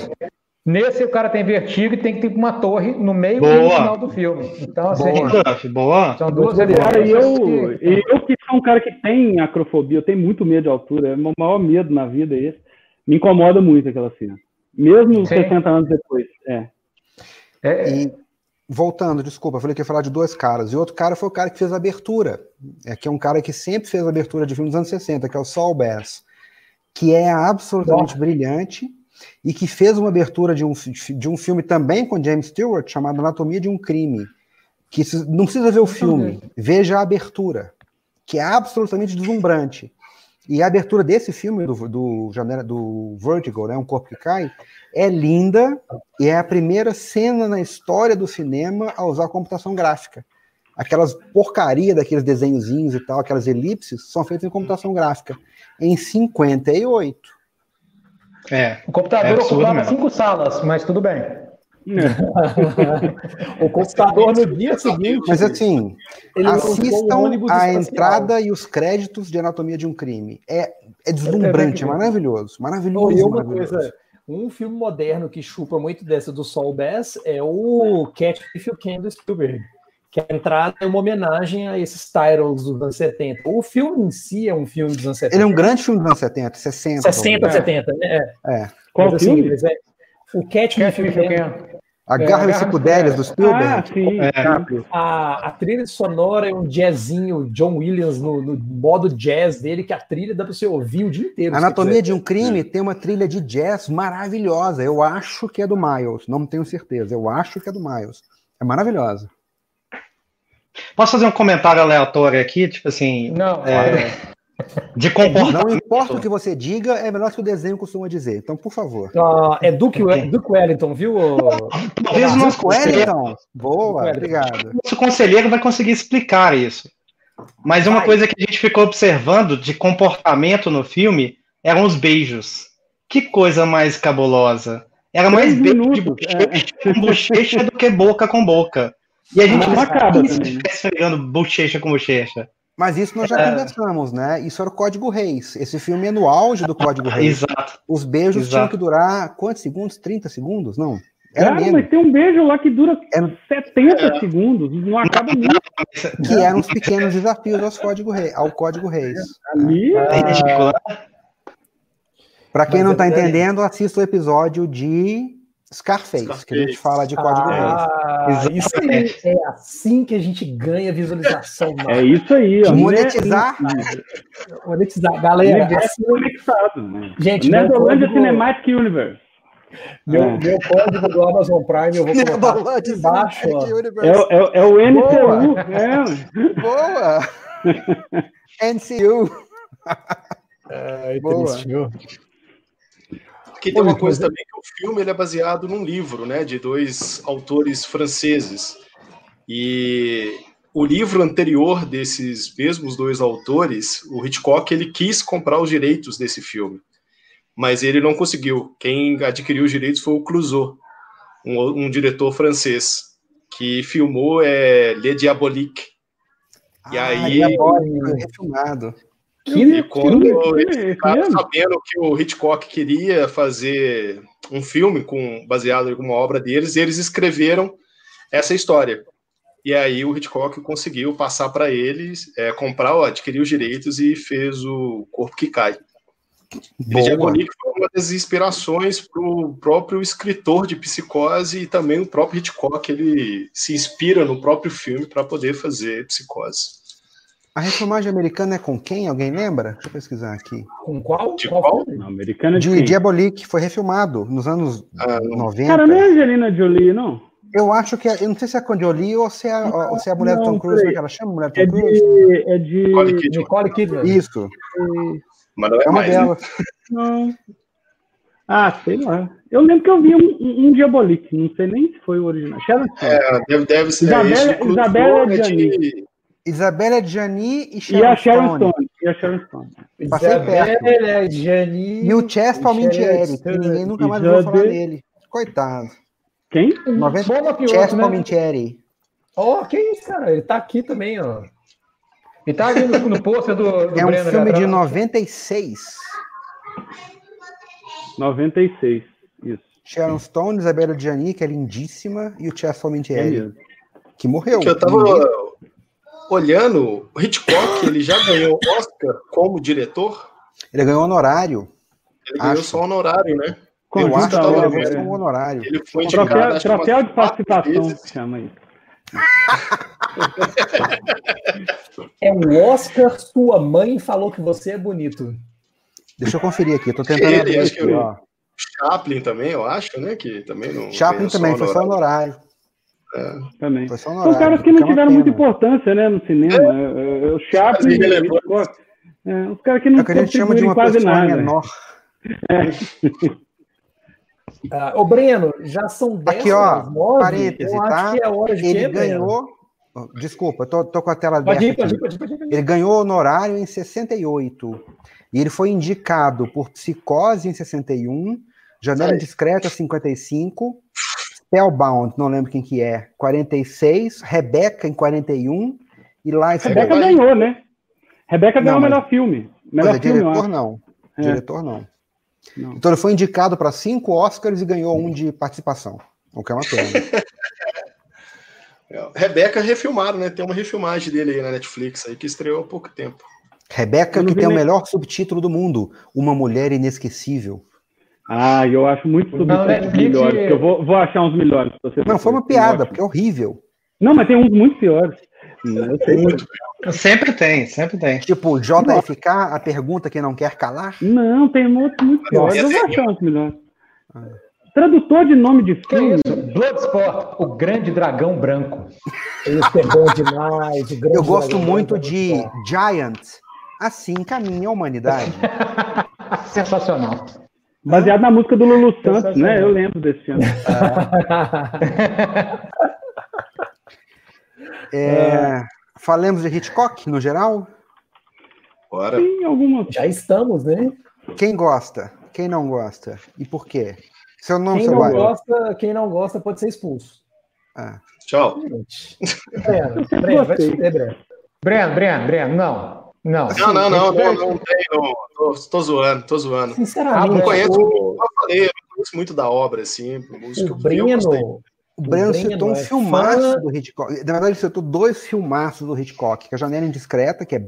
Nesse, o cara tem vertigo e tem que ter uma torre no meio boa. e no final do filme. Então, assim, boa. boa. são duas Cara, e eu, que... eu que sou um cara que tem acrofobia, eu tenho muito medo de altura, é o meu maior medo na vida é esse. Me incomoda muito aquela cena. Mesmo Sim. 60 anos depois. É. é. E voltando, desculpa, eu falei que ia falar de dois caras. E outro cara foi o cara que fez a abertura. É que é um cara que sempre fez a abertura de filmes dos anos 60, que é o Saul Bass, que é absolutamente Nossa. brilhante e que fez uma abertura de um, de um filme também com James Stewart, chamado Anatomia de um Crime. Que não precisa ver o filme, veja a abertura, que é absolutamente deslumbrante. E a abertura desse filme, do, do, do Vertigo, né, Um Corpo que Cai, é linda e é a primeira cena na história do cinema a usar computação gráfica. Aquelas porcaria daqueles desenhozinhos e tal, aquelas elipses, são feitas em computação gráfica. Em 58. É, o computador é ocupava cinco salas, mas tudo bem. o computador no dia seguinte. Mas assim, assistam a entrada e os créditos de Anatomia de um Crime. É, é deslumbrante, é, é maravilhoso. Maravilhoso. E uma maravilhoso. coisa, um filme moderno que chupa muito dessa do Sol Bass é o Catch If You Can do Spielberg que a entrada é uma homenagem a esses titles dos anos 70. O filme em si é um filme dos anos 70. Ele é um grande filme dos anos 70, 60. 60, 70, né? É. Qual Mas, assim, filme? é, o Catch, Catch Me If You Can. A Garra e os Psicodélias do Spielberg. Ah, sim. É. A, a trilha sonora é um jazzinho, John Williams, no, no modo jazz dele, que a trilha dá pra você ouvir o dia inteiro. Se Anatomia de um Crime tem uma trilha de jazz maravilhosa. Eu acho que é do Miles, não tenho certeza. Eu acho que é do Miles. É maravilhosa. Posso fazer um comentário aleatório aqui, tipo assim, Não, é, de comportamento. Não importa o que você diga, é melhor que o desenho costuma dizer. Então, por favor. ah, é Duke, Duke Wellington, viu? Talvez o nosso Wellington. Boa, Wellington. obrigado. nosso conselheiro vai conseguir explicar isso. Mas uma Vai. coisa que a gente ficou observando de comportamento no filme eram os beijos. Que coisa mais cabulosa. Era mais beijo de bochecha com bochecha do que boca com boca. E a gente Não acaba também, né? estivesse pegando bochecha com bochecha. Mas isso nós já É. conversamos, né? Isso era o Código Reis. Esse filme é no auge do Código Reis. Exato. Os beijos Exato. tinham que durar quantos segundos? 30 segundos? Não. Era Cara, menos. mas tem um beijo lá que dura É. 70 segundos, não acaba nunca. Que eram os pequenos desafios aos Código Reis, ao Código Reis. Ali, É ridículo. Pra quem Mas não é tá entendendo, assista o episódio de Scarface, que a gente Scarface. fala de Código. Ah, isso aí é assim que a gente ganha visualização. é mano. isso aí, ó. Monetizar. Monetizar. Galera, Universo assim, conectado, né? Gente, meu Nerdolândia código- Cinematic Universe. meu, É. meu código do Amazon Prime eu vou colocar aqui embaixo. É, o- é, o- é o NCU. É, Boa! NCU. Ai, Boa. Aqui tem uma coisa mas- também que o filme ele é baseado num livro, né, de dois autores franceses. E o livro anterior desses mesmos dois autores, o Hitchcock, ele quis comprar os direitos desse filme, mas ele não conseguiu. Quem adquiriu os direitos foi o Clouseau, um, um diretor francês que filmou é, Le Diabolique. E aí- diabólico, refilmado. Que E quando eles ficaram sabendo que o Hitchcock queria fazer um filme com baseado em alguma obra deles, eles escreveram essa história. E aí o Hitchcock conseguiu passar para eles, é, comprar, ó, adquirir os direitos e fez o Corpo que Cai. Ele Boa. Diabolique foi uma das inspirações para o próprio escritor de Psicose e também o próprio Hitchcock, ele se inspira no próprio filme para poder fazer Psicose. A refilmagem americana é com quem? Alguém lembra? Deixa eu pesquisar aqui. Com qual? De qual qual? Não, americana de De quem? Diabolique foi refilmado nos anos Ah, 90. Cara, não é Angelina Jolie, não. Eu acho que é, eu não sei se é com a Jolie ou se é, ou se é a mulher do Não, Tom Cruise, como é que ela chama? Mulher do É Tom Cruise? de. É de. Nicole Kidman. Nicole Kidman. Isso, Mas não é, é uma mais, né? delas. Não. Ah, sei lá. Eu lembro que eu vi um, um, um Diabolique, não sei nem se foi o original. Sharon Stone. É, deve, deve ser Isabela- Isabela é de-. Isabela Gianni e e Sharon, a Sharon Stone. Stone. E a Sharon Stone. Passei perto. Isabela, Gianni. E o Chess Palminteri, que ninguém nunca mais ouviu falar dele. Coitado. Quem? 90... Bom mafioso, Chess né? Palminteri. Ó, que isso, cara? Ele tá aqui também, ó. E tá ali no, no pôster do, do É um Breno filme de atrás. 96. 96. Isso. Sharon Stone, Isabela Gianni, que é lindíssima, e o Chess É Palminteri, mesmo. que morreu. que eu tava Ninguém- olhando, o Hitchcock ele já ganhou Oscar como diretor. Ele ganhou honorário. Ele ganhou Acho. só honorário, né? Eu Conjunto acho que ele vendo. ganhou um honorário. Ele foi indicado, Troféu, troféu de participação, vezes. chama isso. É o Oscar, sua mãe falou que você é bonito. Deixa eu conferir aqui, tô tentando Ele, abrir aqui, eu- ó. Chaplin também, eu acho, né? Que também não. Chaplin ganhou também, foi só honorário. Honorário. Também. São caras que que não é tiveram pena. muita importância, né, no cinema. É, é, o Chaplin, Mas o. Hitchcock, é, os caras que não É chama de contribuem uma quase nada. menor. Ah, ô, Breno, já são 10 Aqui, ó, horas, nove. parêntese, Eu tá? acho que é hora de Ele Breno? ganhou. oh, Desculpa, tô, tô com a tela aberta. pode ir, pode ir, pode ir. Pode ir. Ele ganhou honorário em 68. E ele foi indicado por Psicose em 61, Janela. Indiscreta 55, Spellbound, não lembro quem que é, 46, Rebeca em 41 e Life Rebeca ganhou, né? Rebeca ganhou o melhor filme. Melhor é filme, diretor não. É. Diretor não. Não. Então ele foi indicado para cinco Oscars e ganhou um de participação. O que é uma pena. É, Rebeca refilmaram, né? Tem uma refilmagem dele aí na Netflix aí que estreou há pouco tempo. Rebeca, que tem o nem- melhor subtítulo do mundo, Uma Mulher Inesquecível. Ah, eu acho muito substituto os melhores. Eu vou, vou achar uns melhores pra você. Não, foi uma piada, porque é horrível. Não, mas tem uns muito piores. Eu muito. Sempre tem, sempre tem. Tipo, JFK, a pergunta que não quer calar? Não, tem outros muito piores. Eu vou achar uns melhores. Ah. Tradutor de nome de filme. Bloodsport, o grande dragão branco. Esse é bom demais. Eu gosto muito de Giant. Assim caminha a humanidade. Sensacional. Baseado na música do Lulu Santos, né? Eu lembro desse filme. É, falemos de Hitchcock no geral? Bora. Sim, alguma. Já estamos, né? Quem gosta? Quem não gosta? E por quê? Seu nome, quem não gosta, quem não gosta pode ser expulso. Ah. Tchau. Breno, Breno, vai te Breno. Breno, Breno, Breno, não. Não, não, não, não, não, não. Tô, tô zoando, tô zoando. Sinceramente, eu não conheço, eu... falei, eu conheço muito da obra, assim, música. O Breno, o Breno citou um é filmaço fã... do Hitchcock. Na verdade, ele citou dois filmaços do Hitchcock, que é a Janela Indiscreta, que é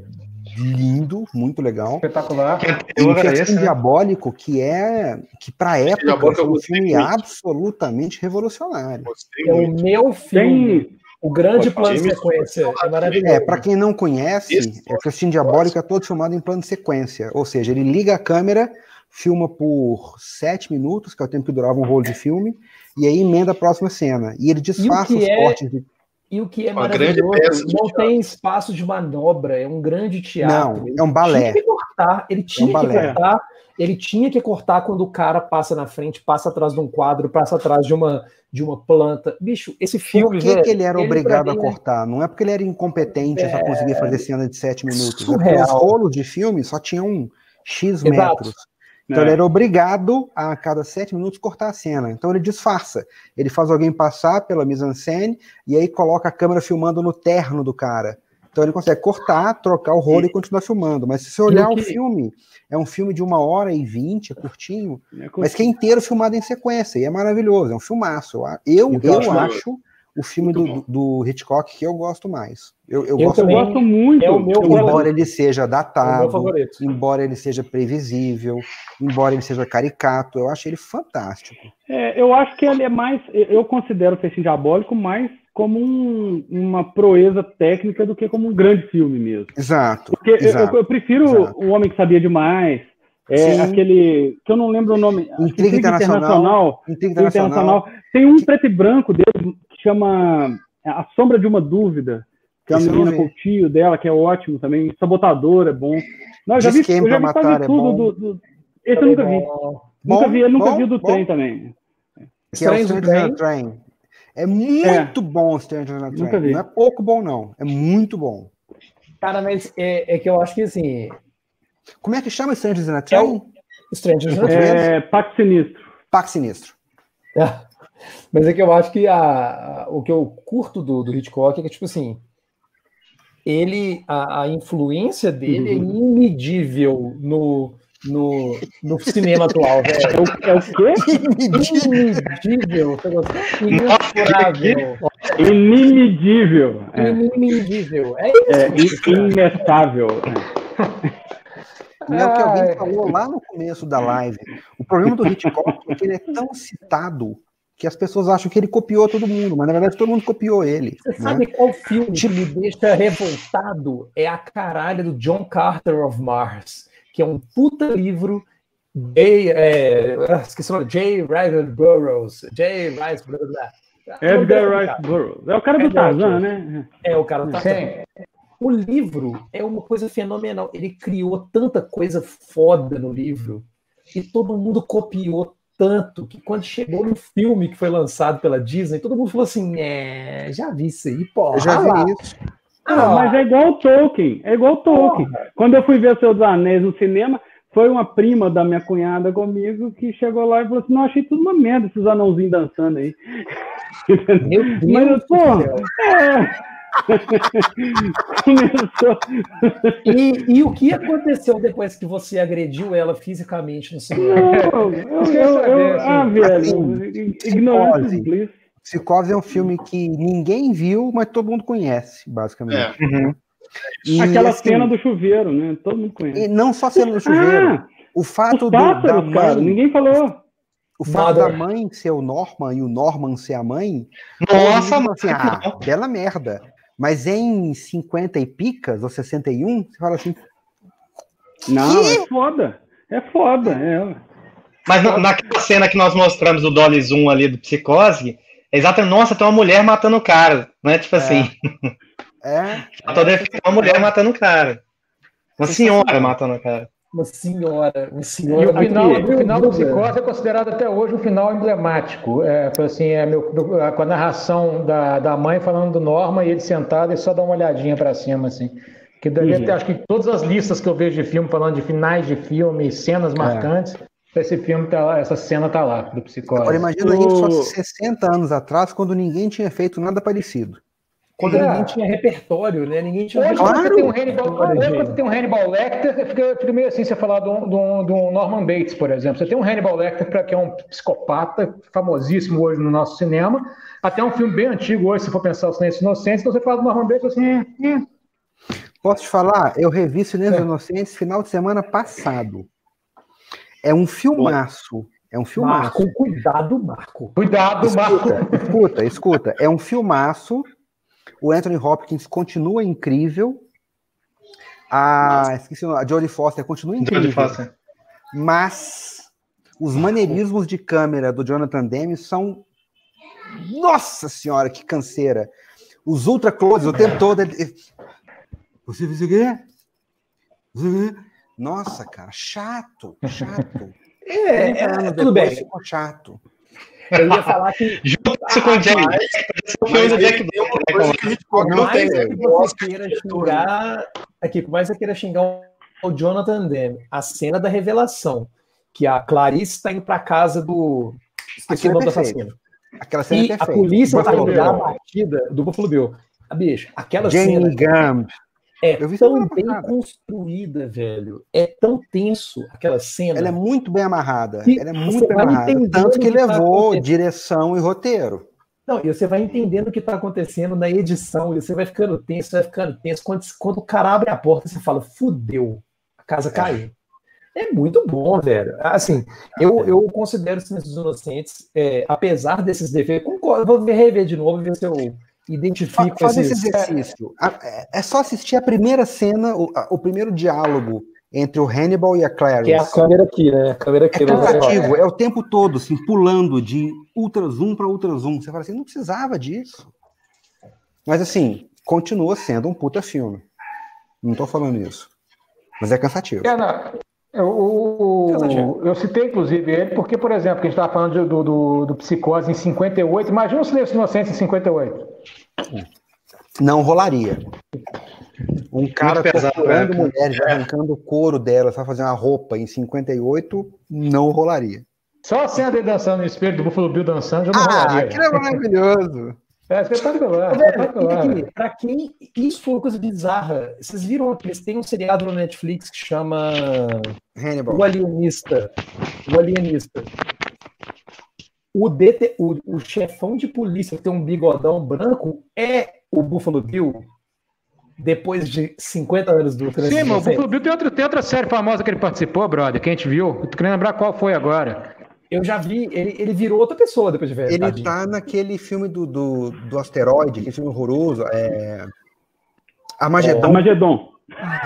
lindo, muito legal. Espetacular. E o Festão né? Diabólico, que é que para época foi um filme muito. absolutamente revolucionário. É o meu filme. Tem... O grande plano de sequência é maravilhoso. É, para quem não conhece, é Festim Diabólico é todo filmado em plano de sequência. Ou seja, ele liga a câmera, filma por sete minutos, que é o tempo que durava um rolo de filme, e aí emenda a próxima cena. E ele disfarça os é... cortes de e o que é Uma maravilhoso, não tem espaço de manobra, é um grande teatro. Não, é um balé. Tinha que cortar, ele tinha é um que cortar, ele tinha que cortar quando o cara passa na frente, passa atrás de um quadro, passa atrás de uma de uma planta. Bicho, esse filme. Por que, que ele era ele obrigado a é cortar? Não é porque ele era incompetente é... só conseguir fazer cena de sete minutos. É surreal. É os rolos de filme só tinham X Exato. metros. Então é. ele era obrigado a, a cada sete minutos cortar a cena. Então ele disfarça. Ele faz alguém passar pela mise-en-scène e aí coloca a câmera filmando no terno do cara. Então ele consegue cortar, trocar o rolo e, e continuar filmando. Mas se você olhar o que... filme, é um filme de uma hora e vinte, é curtinho, é mas que é inteiro filmado em sequência. E é maravilhoso, é um filmaço. Eu, eu, eu acho o filme do, do, Hitchcock que eu gosto mais. Eu, eu, eu gosto, gosto, muito. É o meu embora favorito. ele seja datado, é embora ele seja previsível, embora ele seja caricato, eu acho ele fantástico. É, eu acho que ele é mais, eu considero o Festim Diabólico mais como um, uma proeza técnica do que como um grande filme mesmo. Exato. Porque exato, eu, eu, prefiro exato. O Homem que Sabia Demais, é Sim. aquele que eu não lembro o nome. Intriga, Internacional. Intriga Internacional. Internacional. Tem um preto e branco dele chama é, A Sombra de uma Dúvida, que é a menina com o tio dela, que é ótimo também. Sabotador é bom. Não, eu já vi, eu já vi matar quase é tudo do, do, Esse eu nunca vi. Bom, nunca vi, eu nunca bom, vi o do bom. trem também. Que é o Stranger Train. É muito é. bom o Stranger Train. Nunca vi. Não é pouco bom, não. É muito bom. Cara, mas é, é que eu acho que assim. Como é que chama Stranger Train? É o... Stranger Train. É, Pacto Sinistro. Pacto Sinistro. É. Mas é que eu acho que a, a, o que eu curto do, do Hitchcock é que, tipo assim, ele, a, a influência dele é uhum. é imedível no, no, no cinema atual, velho. É o, é o quê? Inimedível. Imensurável. Inimedível. É. Inimedível. É isso. É, inestável. É o que alguém falou lá no começo da live. O problema do Hitchcock é que ele é tão citado que as pessoas acham que ele copiou todo mundo, mas na verdade todo mundo copiou ele. Você né? sabe qual filme que me deixa revoltado? É a caralha do John Carter of Mars, que é um puta livro J. É, ah, esqueci o nome, J. Ryder Burroughs. J. Rice, blá, Edgar Rice Burroughs. É o cara do Tarzan, né? É o cara do Tarzan. O livro é uma coisa fenomenal. Ele criou tanta coisa foda no livro e todo mundo copiou tanto que quando chegou no filme que foi lançado pela Disney, todo mundo falou assim: é, já vi isso aí, pô. Já vi isso. Ah, mas é igual o Tolkien, é igual o Tolkien. Porra. Quando eu fui ver o Senhor dos Anéis no cinema, foi uma prima da minha cunhada comigo que chegou lá e falou assim: Não, achei tudo uma merda esses anãozinhos dançando aí. Meu Deus Mas, pô, é, Começou. E, e, o que aconteceu depois que você agrediu ela fisicamente no cinema? Não, eu, eu, eu, ah, velho, ignorância Psicose é um filme que ninguém viu, mas todo mundo conhece, basicamente. É. Uhum. E, Aquela assim, cena do chuveiro, né? Todo mundo conhece. E não só cena do chuveiro. Ah, o fato os pássaros, do, da mãe... cara, ninguém falou. o fato da mãe ser o Norman e o Norman ser a mãe. Nossa, mano. Assim, ah, bela merda. Mas em 50 e picas, ou 61, você fala assim. Não, que? é foda. É foda. É. Mas naquela cena que nós mostramos do Dolly Zoom ali do Psicose, exatamente, nossa, tem uma mulher matando o cara, né? Tipo é. assim. É. Toda é, uma mulher matando o cara. Uma senhora matando o cara. Uma senhora, uma senhora. E o final, o final do Psicose é considerado até hoje um final emblemático. É, assim, é meu, com a narração da, da mãe falando do Norma e ele sentado e só dá uma olhadinha para cima, assim. Que deve ter, acho que todas as listas que eu vejo de filme falando de finais de filme, cenas é. Esse filme tá lá, essa cena tá lá, do Psicose. Agora imagina o... isso 60 anos atrás, quando ninguém tinha feito nada parecido. Quando é. ninguém tinha repertório, né? Ninguém tinha Hoje, claro. você tem um Hannibal, quando você tem um Hannibal Lecter, fica, fica meio assim você falar do, do, do, Norman Bates, por exemplo. Você tem um Hannibal Lecter, que é um psicopata famosíssimo hoje no nosso cinema, até um filme bem antigo hoje, se for pensar o Silêncio Inocentes, então você fala do Norman Bates assim, é, é. Posso te falar? Eu revi Silêncio é. Inocentes final de semana passado. É um filmaço. É um filmaço. Marco, cuidado, Marco. Cuidado, Marco. Escuta, escuta. É um filmaço o Anthony Hopkins continua incrível. A, esqueci, a Jodie Foster continua incrível. Foster. Mas os maneirismos de câmera do Jonathan Demme são. Nossa senhora, que canseira! Os ultra closes o tempo todo. Ele... Você fez o quê? Nossa, cara, chato, chato. É, é, tudo bem. Ficou chato. Eu ia falar que. Junto com o Jack. O filme do Jack Não tem. que você queira xingar. Aqui, por mais que você queira xingar o Jonathan Demme, a cena da revelação, que a Clarice está indo para casa do. Esqueci o nome do assassino. Aquela cena e é a polícia está indo dar a batida do Buffalo Bill. A bicho, aquela Jane cena. Gump. É tão bem construída, velho. É tão tenso aquela cena. Ela é muito bem amarrada. Ela é muito bem amarrada. Tanto que, que tá levou tá direção e roteiro. Não, e você vai entendendo o que está acontecendo na edição, e você vai ficando tenso, vai ficando tenso. Quando, quando o cara abre a porta, você fala, fudeu, a casa é. caiu. É muito bom, velho. Assim, eu, eu considero os Silêncios Inocentes, é, apesar desses defeitos, concordo, vou rever de novo, ver se eu identifico Faz esse exercício. É, é só assistir a primeira cena, o, o, primeiro diálogo entre o Hannibal e a Clarice. Que é a câmera aqui, né? A câmera aqui. É cansativo, é o tempo todo, assim, pulando de ultra zoom para ultra zoom. Você fala assim, não precisava disso. Mas assim, continua sendo um puta filme. Não tô falando isso. Mas é cansativo. É, não. Eu, eu, citei, inclusive, ele, porque, por exemplo, que a gente estava falando do, do, do, Psicose em 58. Imagina o Silêncio Inocente em 58. Não rolaria. Um cara torturando né? mulheres, arrancando o couro dela, só fazer uma roupa em 58, não rolaria. Só a cena dele dançando no espelho do Buffalo Bill dançando já não ah, rolaria. Aquilo é maravilhoso. É espetacular. Para quem. Isso foi uma coisa bizarra. Vocês viram que eles têm um seriado no Netflix que chama. Hannibal. O Alienista. O Alienista. O, DT, o, o chefão de polícia que tem um bigodão branco é o Buffalo Bill depois de 50 anos do Sim, mas o Buffalo Bill tem outra, tem outra série famosa que ele participou, brother, que a gente viu. Eu tô querendo lembrar qual foi agora. Eu já vi, ele, ele virou outra pessoa depois de ver. Ele tadinho. tá naquele filme do, do, do asteroide, aquele filme horroroso, é... Armagedon. É, Armagedon.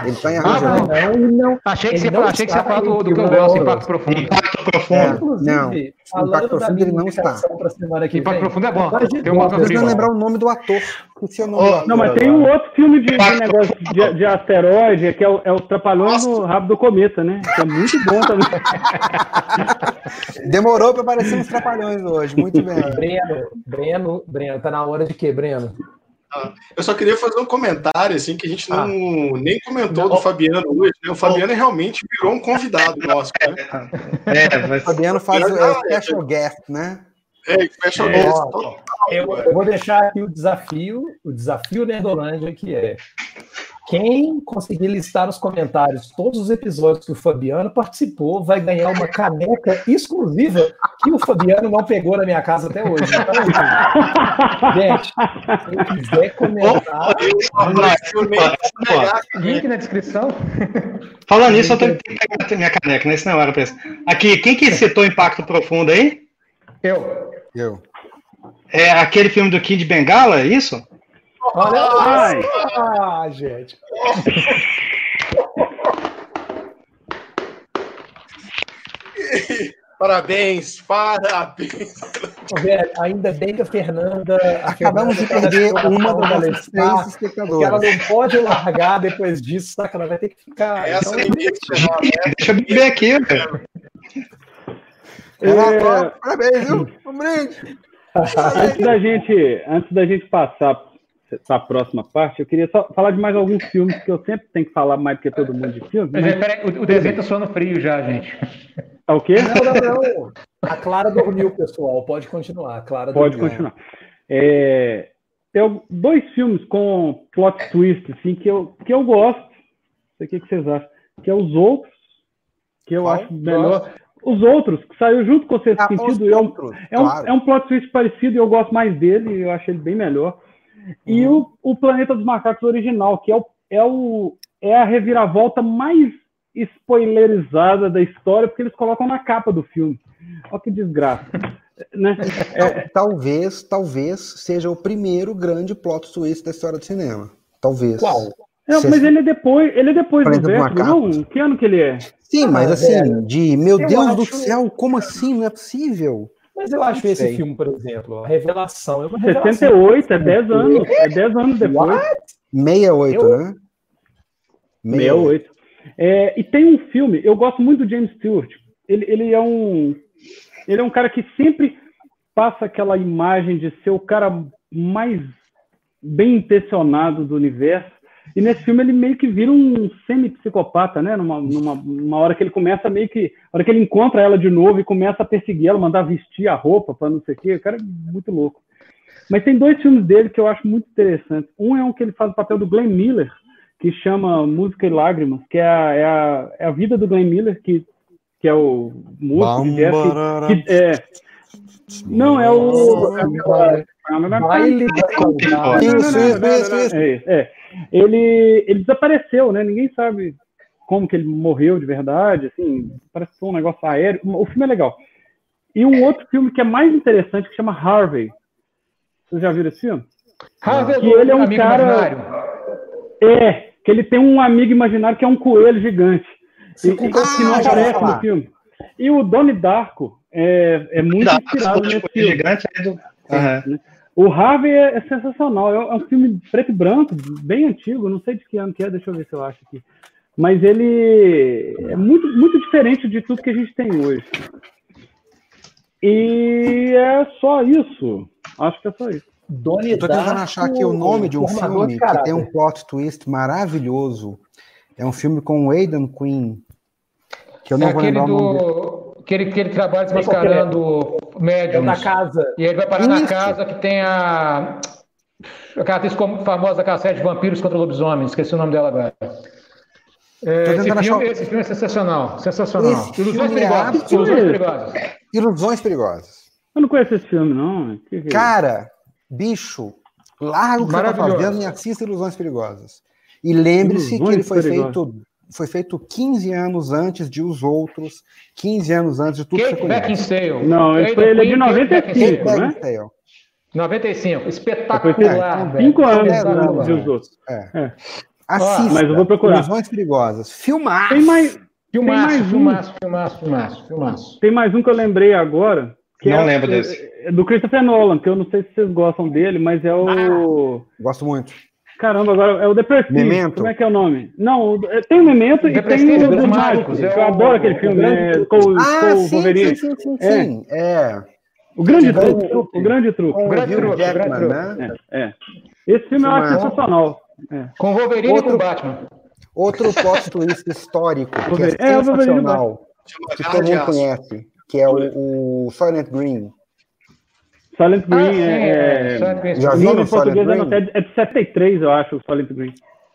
Ele tá em Armagedon. Ah, não, não, achei que você, achei que você falou do, do que eu gosto, Impacto Profundo. Impacto Profundo. É, não, Impacto Profundo ele não está. Impacto Profundo é bom. Tem uma Eu não lembrar o nome do ator. O nome oh, não, mas tem um outro filme de, de negócio de, de, asteroide, que é o, é o Trapalhões no Rabo do Cometa, né? Que é muito bom também. Demorou para aparecer uns Trapalhões hoje, muito bem. Breno, Breno, Breno, tá na hora de quê, Breno? Eu só queria fazer um comentário, assim, que a gente não, ah. nem comentou do Fabiano hoje. Né? O Fabiano realmente virou um convidado nosso. Né? É, mas... O Fabiano faz o é, special guest, né? É, special é, guest. Eu, eu, vou deixar aqui o desafio, o desafio Nerdolândia, que é quem conseguir listar nos comentários todos os episódios que o Fabiano participou vai ganhar uma caneca exclusiva que o Fabiano não pegou na minha casa até hoje. Então, gente, quem quiser comentar. Link na descrição. Falando nisso, eu tenho que pegar minha caneca, nesse não é hora Aqui, quem que citou Impacto Profundo aí? Eu. Eu. É aquele filme do Kid Bengala, é isso? Olha Ai. Ah, gente. Parabéns, parabéns. Velho, ainda bem que a Fernanda. a Acabamos de Fernanda perder tá uma das três Porque ela não pode largar depois disso, saca? Ela vai ter que ficar. Essa Então, ninguém esperava, né? Deixa eu beber aqui, velho. É. Parabéns, viu? Um brinde. Antes da gente, antes da gente passar para a próxima parte, eu queria só falar de mais alguns filmes que eu sempre tenho que falar mais do que todo mundo de filme. Mas, Mas, peraí, o, o desenho tá soando frio já, gente. é o quê? Não, não, não. A Clara dormiu, pessoal. Pode continuar. A Clara Pode dormiu. continuar. É, tem al- dois filmes com plot twist assim, que, eu, que eu gosto. Não sei o que, que vocês acham. Que é Os Outros, que eu Qual? acho melhor. Os Outros, que saiu junto com o Sexto Ah, Sentido. os e é um, outros, é, um, claro. é um plot twist parecido e eu gosto mais dele, eu acho ele bem melhor. E Uhum. o, o Planeta dos Macacos original, que é, o, é, o, é a reviravolta mais spoilerizada da história, porque eles colocam na capa do filme. Olha que desgraça. né? Tal- Talvez, talvez seja o primeiro grande plot twist da história do cinema. Talvez. Qual? Não, mas ele é depois, ele é depois do Planeta Vértigo, não? Que ano que ele é? Sim, mas Ah, assim, de meu eu Deus do acho- céu, como assim? Não é possível. Mas eu acho esse filme, por exemplo, a revelação. É uma revelação. 68, é 10 anos. É 10 anos depois. What? 68, Eu- né? 68. É, e tem um filme, eu gosto muito do James Stewart. Ele, ele é um ele é um cara que sempre passa aquela imagem de ser o cara mais bem intencionado do universo. E nesse filme ele meio que vira um semi-psicopata, né? Numa, numa, numa hora que ele começa meio que. Na hora que ele encontra ela de novo e começa a perseguir ela, mandar vestir a roupa para não sei o quê. O cara é muito louco. Mas tem dois filmes dele que eu acho muito interessantes. Um é um que ele faz o papel do Glenn Miller, que chama Música e Lágrimas, que é a, é a, é a vida do Glenn Miller, que, que é o músico de jazz que, que- é, não, é o. Baile. É, é. Ele, ele desapareceu, né? Ninguém sabe como que ele morreu de verdade, assim, parece que foi um negócio aéreo. O filme é legal. E um outro filme que é mais interessante, que chama Harvey. Vocês já viram esse filme? Harvey Que ele é um amigo cara- imaginário. É, que ele tem um amigo imaginário que é um coelho gigante. E, e- que não Ah, aparece no filme. E o Donnie Darko é, é muito Dá, inspirado nesse tipo, filme. gigante aí do. Aham. O Harvey é, é sensacional. É, é um filme preto e branco, bem antigo. Não sei de que ano que é, deixa eu ver se eu acho aqui. Mas ele é muito, muito diferente de tudo que a gente tem hoje. E é só isso. Acho que é só isso. Doni Eu tô tentando achar aqui o nome de um filme de que tem um plot twist maravilhoso. É um filme com o Aidan Quinn. Que eu não É vou lembrar o nome dele. Que ele, que ele trabalha desmascarando É médiums. da casa. E ele vai parar na Isso. casa que tem a. Aquela atriz como- famosa daquela série de vampiros contra lobisomens, esqueci o nome dela agora. É, esse, filme, achar- esse filme é sensacional, sensacional. Esse Ilusões filme é perigosas. absoluto. Ilusões perigosas. Ilusões Perigosas. Eu não conheço esse filme, não. Que que é Cara, bicho, larga o que você tá fazendo e assista Ilusões Perigosas. E lembre-se que ele foi Perigosas. feito, foi feito 15 anos antes de Os Outros, 15 anos antes de tudo que Kate você conhece. Beckinsale. Não, foi- ele é de Quinn, Kate 95, Beckinsale. né? Beckinsale. 95. Depois Espetacular. tem velho. cinco anos Espetacular. né, de os outros. É. É. Assista. mas eu vou procurar. Ilusões Perigosas. Filmar. Tem mais, Filmaço, mais um. filmaço, filmaço, filmaço, filmaço. tem mais um que eu lembrei agora. Que Não é, lembro é- desse. É do Christopher Nolan, que eu não sei se vocês gostam dele, mas é o. Gosto muito. Caramba, agora é o The Prestige. Memento. Como é que é o nome? Não, o- tem o Memento e tem o dos Mágicos. é Eu o- adoro aquele o filme, né? Com, Ah, o sim, Wolverine. sim, sim, sim, É. sim. É. O grande O truque. O grande truque. Com o grande truque, o grande Jackman, truque. né? É, é. Esse filme eu acho sensacional. É. Com Wolverine Outro- e com Batman. Outro plot histórico, que é. É, o sensacional, que todo mundo conhece, que é o, o Silent Green. Silent Ah, Green sim, é. é, Silent Green. Já o nome em Silent português é, Green? é de- é de 73, eu acho, o Silent Green.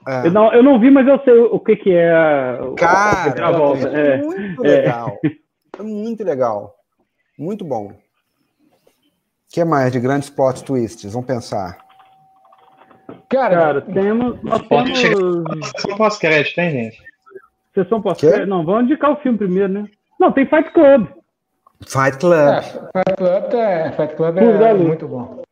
É. Eu, não, eu não vi, mas eu sei o que, que é a a Cara, reviravolta. é É. muito é. legal. É muito legal. Muito bom. O que mais de grandes plot twists? Vamos pensar. Cara, Cara, temos. Nós Pode temos. Sessão pós-crédito, hein, gente? Sessão pós Quê? Não, vamos indicar o filme primeiro, né? Não, tem Fight Club. Fight Club. É, Fight Club é, Fight Club é muito bom.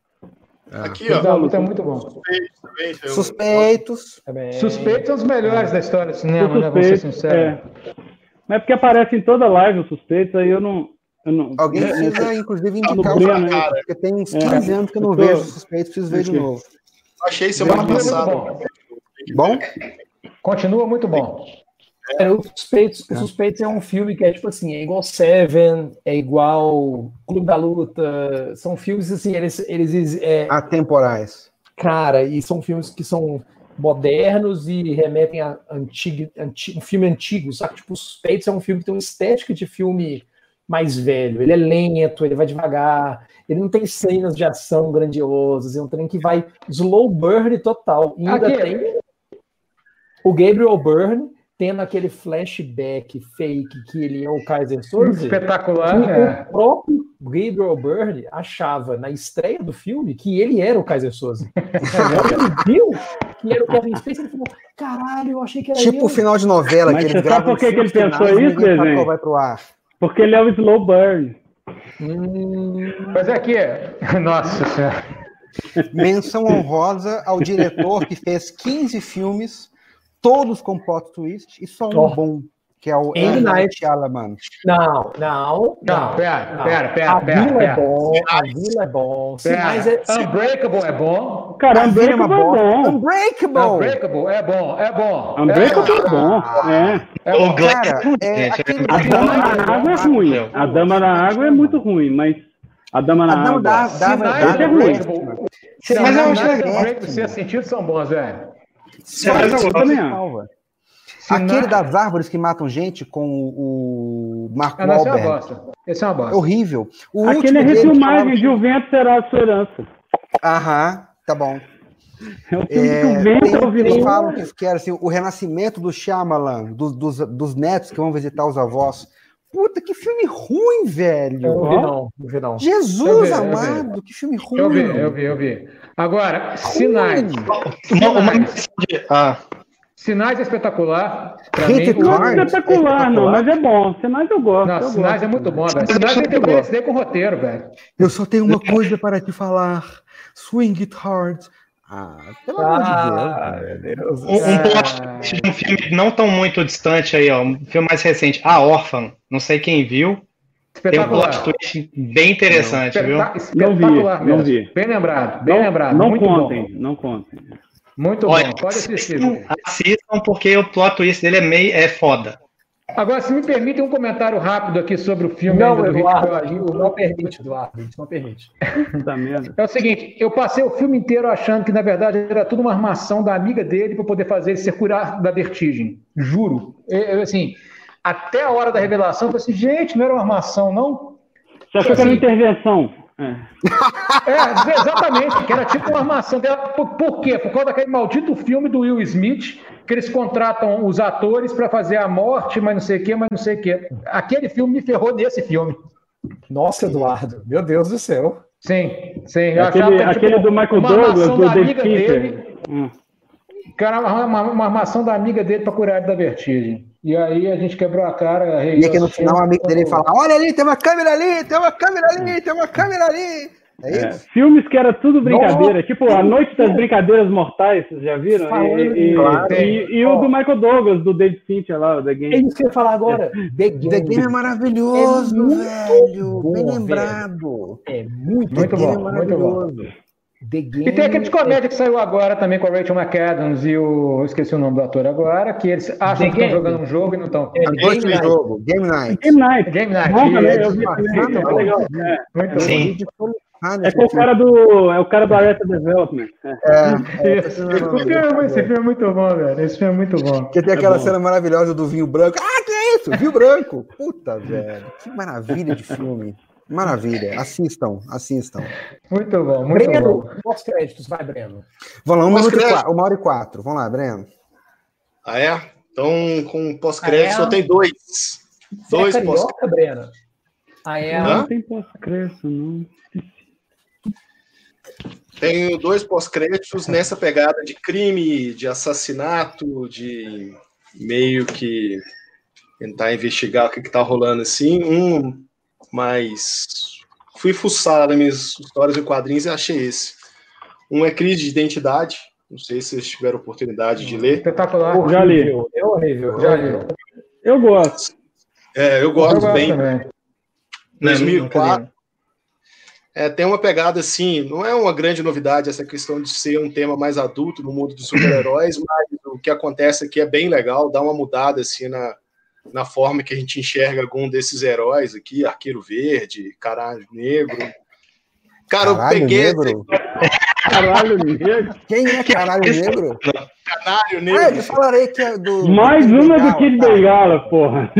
Aqui, ó. Da luta é muito bom. Suspeitos. também, eu- Suspeitos. Também. Suspeitos são os melhores da história do cinema, né? Vamos ser sinceros. é. Mas é porque aparece em toda live os suspeitos, aí eu não. Eu não Alguém é, precisa, inclusive, indicar Breno, o né? cara, porque tem uns É. 15 anos que eu não Eu tô- vejo suspeitos, preciso ver de novo. Achei semana passada. bom. Bom? Continua muito bom. Cara, o Suspeitos, o Suspeitos é um filme que é tipo assim, é igual Seven, é igual Clube da Luta, são filmes assim, eles, eles é, Atemporais. cara, e são filmes que são modernos e remetem a antigo, anti, um filme antigo, sabe? Tipo, o Suspeitos é um filme que tem uma estética de filme mais velho, ele é lento, ele vai devagar, ele não tem cenas de ação grandiosas, é um trem que vai slow burn total. E ainda Aqui. tem o Gabriel Byrne tendo aquele flashback fake que ele é o Kaiser Soze. Espetacular. que é. O próprio Gabriel Byrne achava na estreia do filme que ele era o Kaiser Soze. Ele viu que era o Kevin Spacey, ele falou: caralho, eu achei que era Tipo o final de novela, Mas que você eles sabe por que que ele pensou finais isso, desenho? vai pro ar. Porque ele é o slow burn. Hum, Mas aqui, nossa senhora. Menção honrosa ao diretor que fez 15 filmes, todos com plot twist, e só um bom, que é o M. Night. Shyamalan. não, não, Não, pera, não. pera, pera, A pera, vila é pera. bom, a vila é bom. Sinais é. Pera. Unbreakable é bom. Cara, é Unbreakable é bosta. bom. Unbreakable! Unbreakable é bom, é bom. Unbreakable é bom. É. É O bom. Cara, é, aquele- A Dama na Água é ruim. A Dama na Água é muito ruim, mas a Dama na Dama Água. da- da- Sinais Esse é ruim. Mas eu acho legal. Unbreakable, sem sentido, são bons, velho. Mas eu também acho. Aquele das árvores que matam gente com o o Mark Ah, não, esse é uma Wahlberg. bosta. Esse é uma É bosta. horrível. O Aquele é refilmagem de O Vento Será a Sua Herança. Aham, tá bom. É o filme É, que o vento é o tem, eles vilão. falam que, que era assim, o renascimento do Shyamalan, dos, dos, dos netos que vão visitar os avós. Puta, que filme ruim, velho. Eu vi não, não vi não. Eu Jesus vi, eu vi. amado, que filme ruim. Eu vi, eu vi, eu vi. Agora, Sinais. Uma, ah, Sinais é espetacular. Mim, Não é é espetacular, não, mas é bom. Sinais eu gosto. Não, eu Sinais gosto. é muito bom, velho. Sinais tem que com roteiro, velho. Eu só tenho uma coisa para te falar. Swing it hard. Ah, pelo amor de Ah, Deus. meu Deus. um, um plot twist de um filme não tão muito distante aí, ó. Um filme mais recente. A Órfã. Não sei quem viu. Tem um plot Espetacular. twist bem interessante, viu? Espeta- Não vi, Espetacular não mesmo. vi. Bem lembrado, bem Não, lembrado. não muito contem, bom. não contem. Muito Olha, bom. Pode assistir. assistam, assistam porque o plot twist dele é meio é foda. Agora, se me permitem um comentário rápido aqui sobre o filme Não, do Eduardo, Hitchcock. não permite, Eduardo, não permite. Merda. É o seguinte, eu passei o filme inteiro achando que, na verdade, era tudo uma armação da amiga dele para poder fazer ele se curar da vertigem. Juro. Eu, eu, assim, até a hora da revelação, eu falei assim, gente, não era uma armação, não? Você achou que era uma Assim, intervenção? É. É, exatamente, que era tipo uma armação dela. Por, por quê? Por causa daquele maldito filme do Will Smith, que eles contratam os atores para fazer a morte, mas não sei o quê, mas não sei o quê. Aquele filme me ferrou nesse filme. Nossa, Eduardo, meu Deus do céu. Sim, sim. Eu Aquele, que aquele tipo, do Michael uma Douglas, do da David amiga dele. Hum. era uma, uma, uma armação da amiga dele para curar ele da vertigem. E aí a gente quebrou a cara. E aqui no final o amigo dele fala: Olha ali, tem uma câmera ali, tem uma câmera ali, tem uma câmera ali. É É, filmes que era tudo brincadeira, tipo A Noite das Brincadeiras Mortais, vocês já viram? E, e- Claro. e- e o do Michael Douglas, do David Fincher lá, o The É Game. isso que eu ia falar agora. The Game. The Game é maravilhoso, É muito velho. bom, Bem velho. lembrado. É muito, Muito The Game bom, é muito bom. The Game. E tem aquele de comédia que saiu agora também com a Rachel McAdams e o. eu Esqueci o nome do ator agora, que eles acham The que estão Game. jogando um jogo e não estão. É, noite do Night. jogo, Game Night. Game Night. Game Night. Bom também, eu vi É bom. legal. É, Muito Sim. é com o cara do. É o cara do Arrested Development. É. É, é. Esse filme, esse filme é muito bom, velho. Esse filme é muito bom. Porque tem aquela É bom. cena maravilhosa do vinho branco. Ah, que é isso? Vinho branco. Puta, velho. Que maravilha de filme. Maravilha. Assistam, assistam. Muito bom, muito Breno, bom. pós-créditos, vai, Breno. Vamos lá, um minuto e uma hora e quatro. Vamos lá, Breno. Ah, é? Então, com pós-crédito, Ah, é? só tem dois. Você Dois é pós carioca, Breno? Ah, é. Hã? Não tem pós-crédito, não. Tenho dois pós-créditos nessa pegada de crime, de assassinato, de meio que tentar investigar o que está rolando assim. Um mas fui fuçar nas minhas histórias e quadrinhos e achei esse. Um é Crise de Identidade, não sei se vocês tiveram oportunidade de ler. Espetacular. Eu já li. É horrível. Já li. Eu gosto. É, eu gosto Eu bem. também. 2004. É, tem uma pegada assim, não é uma grande novidade essa questão de ser um tema mais adulto no mundo dos super-heróis, mas o que acontece aqui é bem legal, dá uma mudada assim na, na forma que a gente enxerga algum desses heróis aqui, Arqueiro Verde, Caralho Negro. Cara, Caralho eu peguei negro? Caralho, negro. Quem é caralho negro? Canário Ah, eu Negro. falarei que é do. Mais do uma do Kid tá. Bengala, porra.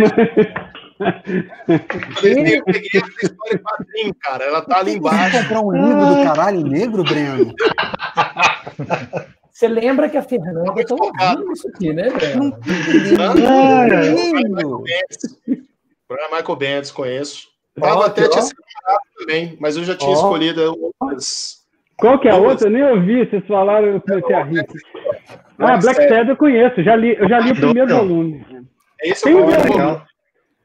Eu peguei essa história em quadrinho, cara. Ela tá ali Você embaixo. comprar um livro do caralho negro, Breno? Você lembra que a Fernanda tá ouvindo isso aqui, né? Lindo. Brian Michael Bendis, conheço. Tava até tinha separado também, mas eu já tinha Ó. escolhido outras. Qual que é a outra? Eu nem ouvi, vocês falaram, eu comecei a rir. Ah, Black Sabbath. Eu conheço, já li, eu já li o primeiro Não. volume. Esse Tem é o um jogo.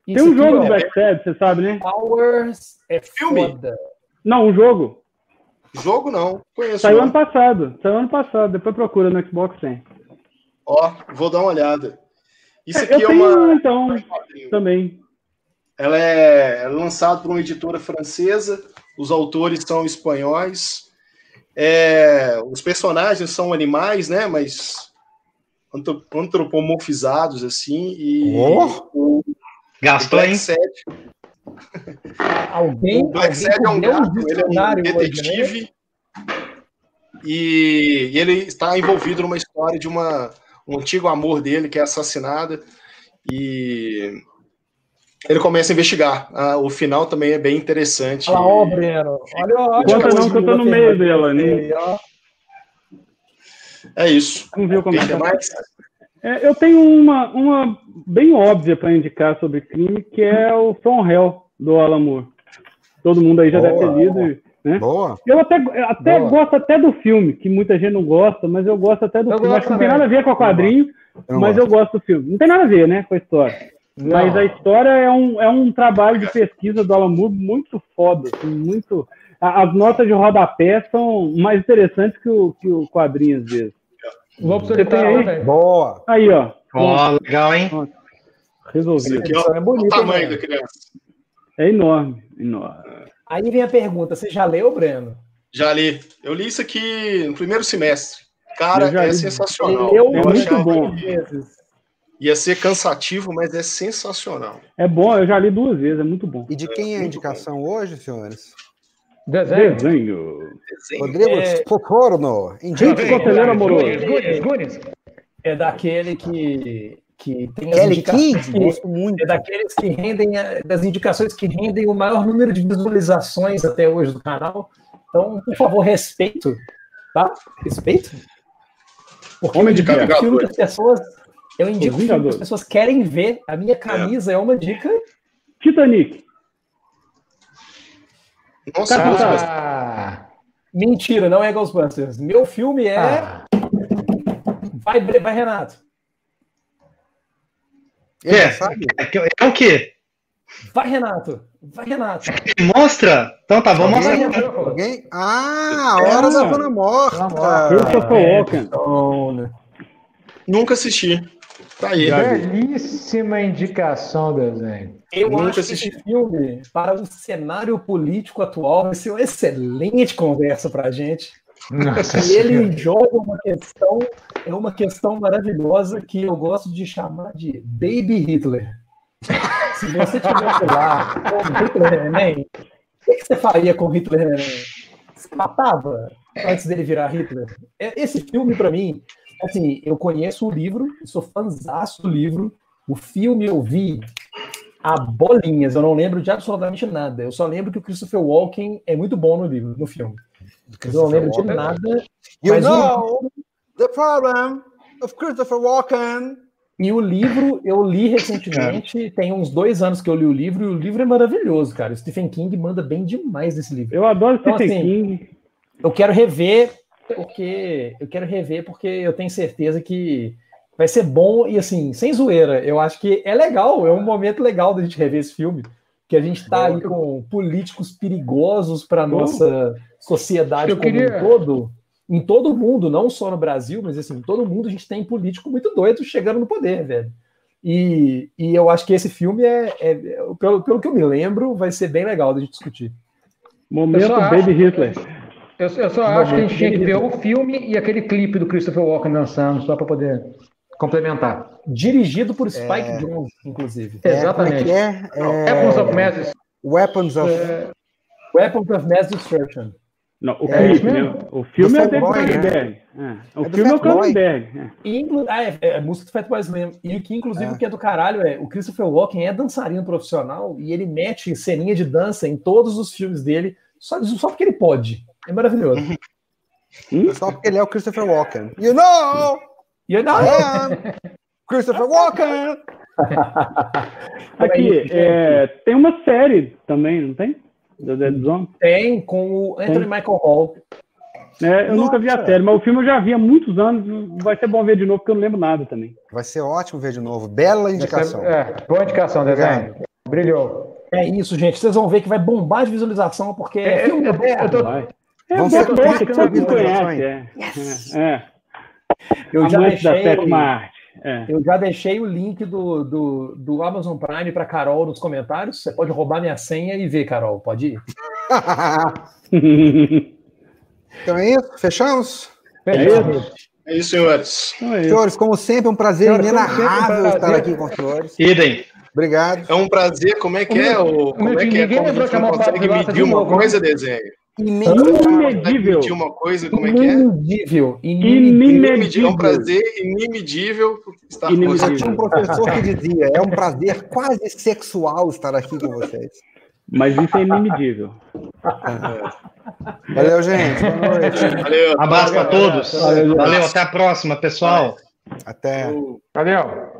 Tem um jogo ó, do Black Sabbath, você sabe, né? Powers é Filme? foda. Não, um jogo. Jogo não, conheço. Saiu ano passado. Saiu ano passado, depois procura no Xbox tem. Ó, vou dar uma olhada. Isso É, aqui eu é tenho uma. um, então, também. Ela é, é lançada por uma editora francesa, os autores são espanhóis. É, os personagens são animais, né? Mas antro- antropomorfizados, assim. E Oh! o Gastou, Black hein? Sabbath Alguém, O Black alguém é um gato, ele é um dicionário hoje, né? detetive. E, e ele está envolvido numa história de uma, um antigo amor dele que é assassinada. E ele começa a investigar. Ah, o final também é bem interessante. Olha lá, ó, Breno. Olha, olha Conta a não, que eu tô no meio dela, né? ó. É isso. Vamos ver como é que tá. mais? É, eu tenho uma, uma bem óbvia para indicar sobre crime, que é o From Hell, do Alan Moore. Todo mundo aí já Boa, deve ter lido. Né? Boa. Eu até, até Boa. gosto até do filme, que muita gente não gosta, mas eu gosto até do Eu filme. Acho que não tem nada a ver com o quadrinho, Eu mas gosto. eu gosto do filme. Não tem nada a ver, né, com a história. Mas Não. a história é um, é um trabalho de pesquisa do Alan Moore muito foda, assim, muito... As notas de rodapé são mais interessantes que o, que o quadrinho, às vezes. Vou Você tem precisar, aí? velho. Boa. Aí, ó. Ó, legal, hein? Esse Resolvido. aqui, ó, é bonita, o tamanho hein, da criança. É enorme, enorme. Aí vem a pergunta: você já leu, Breno? Já li. Eu li isso aqui no primeiro semestre. Cara, é li. sensacional. Eu É muito achava bom. Ia ser cansativo, mas é sensacional. É bom, eu já li duas vezes, é muito bom. E de quem é a muito indicação hoje, senhores? Desenho. Desenho. Rodrigo É-. Gente, Indica. conselheiro amoroso. Gunes, Gunes, Gunes. É daquele que, que tem as Kelly indicações gosto muito. É daqueles que rendem, das indicações que rendem o maior número de visualizações até hoje do canal. Então, por favor, respeito, tá? Respeito. Porque Homem eu de filme que as pessoas. Eu indico filme que as pessoas querem ver. A minha camisa é, uma dica. Titanic. Nossa, Ghostbusters. Ah, Mentira, não é Ghostbusters. Meu filme é. ah. Vai, vai, Renato. Ele É. já sabe? É que- é o quê? Vai, Renato. Vai, Renato. Mostra? Então tá, vamos mostrar. Renato. Alguém? Ah, a hora da Dona Morta. Christopher Walken. Então, né? Nunca assisti. Tá aí. Belíssima indicação, desenho. Eu Nunca acho que assisti. esse filme, para o cenário político atual, vai ser uma excelente conversa pra gente. Nossa E ele Senhora. joga uma questão, é uma questão maravilhosa que eu gosto de chamar de Baby Hitler. Se você tivesse lá com Hitler neném, o que, você faria com Hitler neném? Você matava antes dele virar Hitler? É- Esse filme, pra mim, assim, eu conheço o livro, sou fãzaço do livro. O filme eu vi a bolinhas, eu não lembro de absolutamente nada. Eu só lembro que o Christopher Walken é muito bom no livro, no filme. Eu não lembro de nada. You Mas um- know the problem of Christopher Walken. E o livro eu li recentemente, tem uns dois anos que eu li o livro, e o livro é maravilhoso, cara. O Stephen King manda bem demais nesse livro. Eu adoro Então, Stephen assim, King. Eu quero rever, porque eu quero rever porque eu tenho certeza que vai ser bom e assim, sem zoeira. Eu acho que é legal, é um momento legal da gente rever esse filme. que a gente está aí com políticos perigosos para a nossa sociedade Eu como queria- um todo. Em todo o mundo, não só no Brasil, mas assim, em todo o mundo a gente tem político muito doido chegando no poder, velho. E, e eu acho que esse filme é, é- é- pelo, pelo que eu me lembro, vai ser bem legal da gente discutir. Momento Eu só Baby acho- Hitler. Eu, eu só acho que a gente tinha que ver o filme e aquele clipe do Christopher Walken dançando, só para poder complementar. Dirigido por Spike Jonze, inclusive. É, Exatamente. Como é que é? É, Weapons of Mass. Weapons of. Weapons of Mass Destruction. Não, o É, clipe, isso né? mesmo? O filme é o David Fatboy, né? Cronenberg. É. O É do filme é o. Cronenberg. é. Inclu- ah, é, é música do Fatboy Slim. E o que, inclusive, É. o que é do caralho é o Christopher Walken é dançarino profissional e ele mete ceninha de dança em todos os filmes dele só, só porque ele pode. É maravilhoso. Só porque ele é o Christopher Walken. You know! I am Christopher Walken! Aqui, é, tem uma série também, não tem? Do Dead Zone. tem com o Anthony Tem. Michael Hall. É, eu nunca vi a Nossa. série, mas o filme eu já vi há muitos anos. Vai ser bom ver de novo, porque eu não lembro nada também. Vai ser ótimo ver de novo. Bela indicação. É, boa indicação, desenho. Brilhou. É isso, gente. Vocês vão ver que vai bombar de visualização, porque é, É, filme eu- moderno. eu tô- Vai. É, Vamos é, ser é, que todo mundo conhece. É, é. Eu já Amante da sétima arte. É. Eu já deixei o link do, do, do Amazon Prime para Carol nos comentários. Você pode roubar minha senha e ver, Carol. Pode ir. então é isso? Fechamos? isso. É isso, senhores. Então é isso. Senhores, como sempre, um prazer Senhores, um inenarrável estar aqui com os senhores. Idem. Obrigado. É um prazer. Como é que é? O, como é que é? Ninguém lembrou que a consegue medir uma novo, coisa, desenho? Inimedível. uma coisa, como é que é? Inimedível. Inimedível. É um prazer inimedível estar com Inimedível. vocês. Tinha um professor que dizia: é um prazer quase sexual estar aqui com vocês. Mas isso é inimedível. Valeu, gente. Boa noite. Valeu. Abraço para todos. Valeu, Valeu, até a próxima, pessoal. Até. Valeu.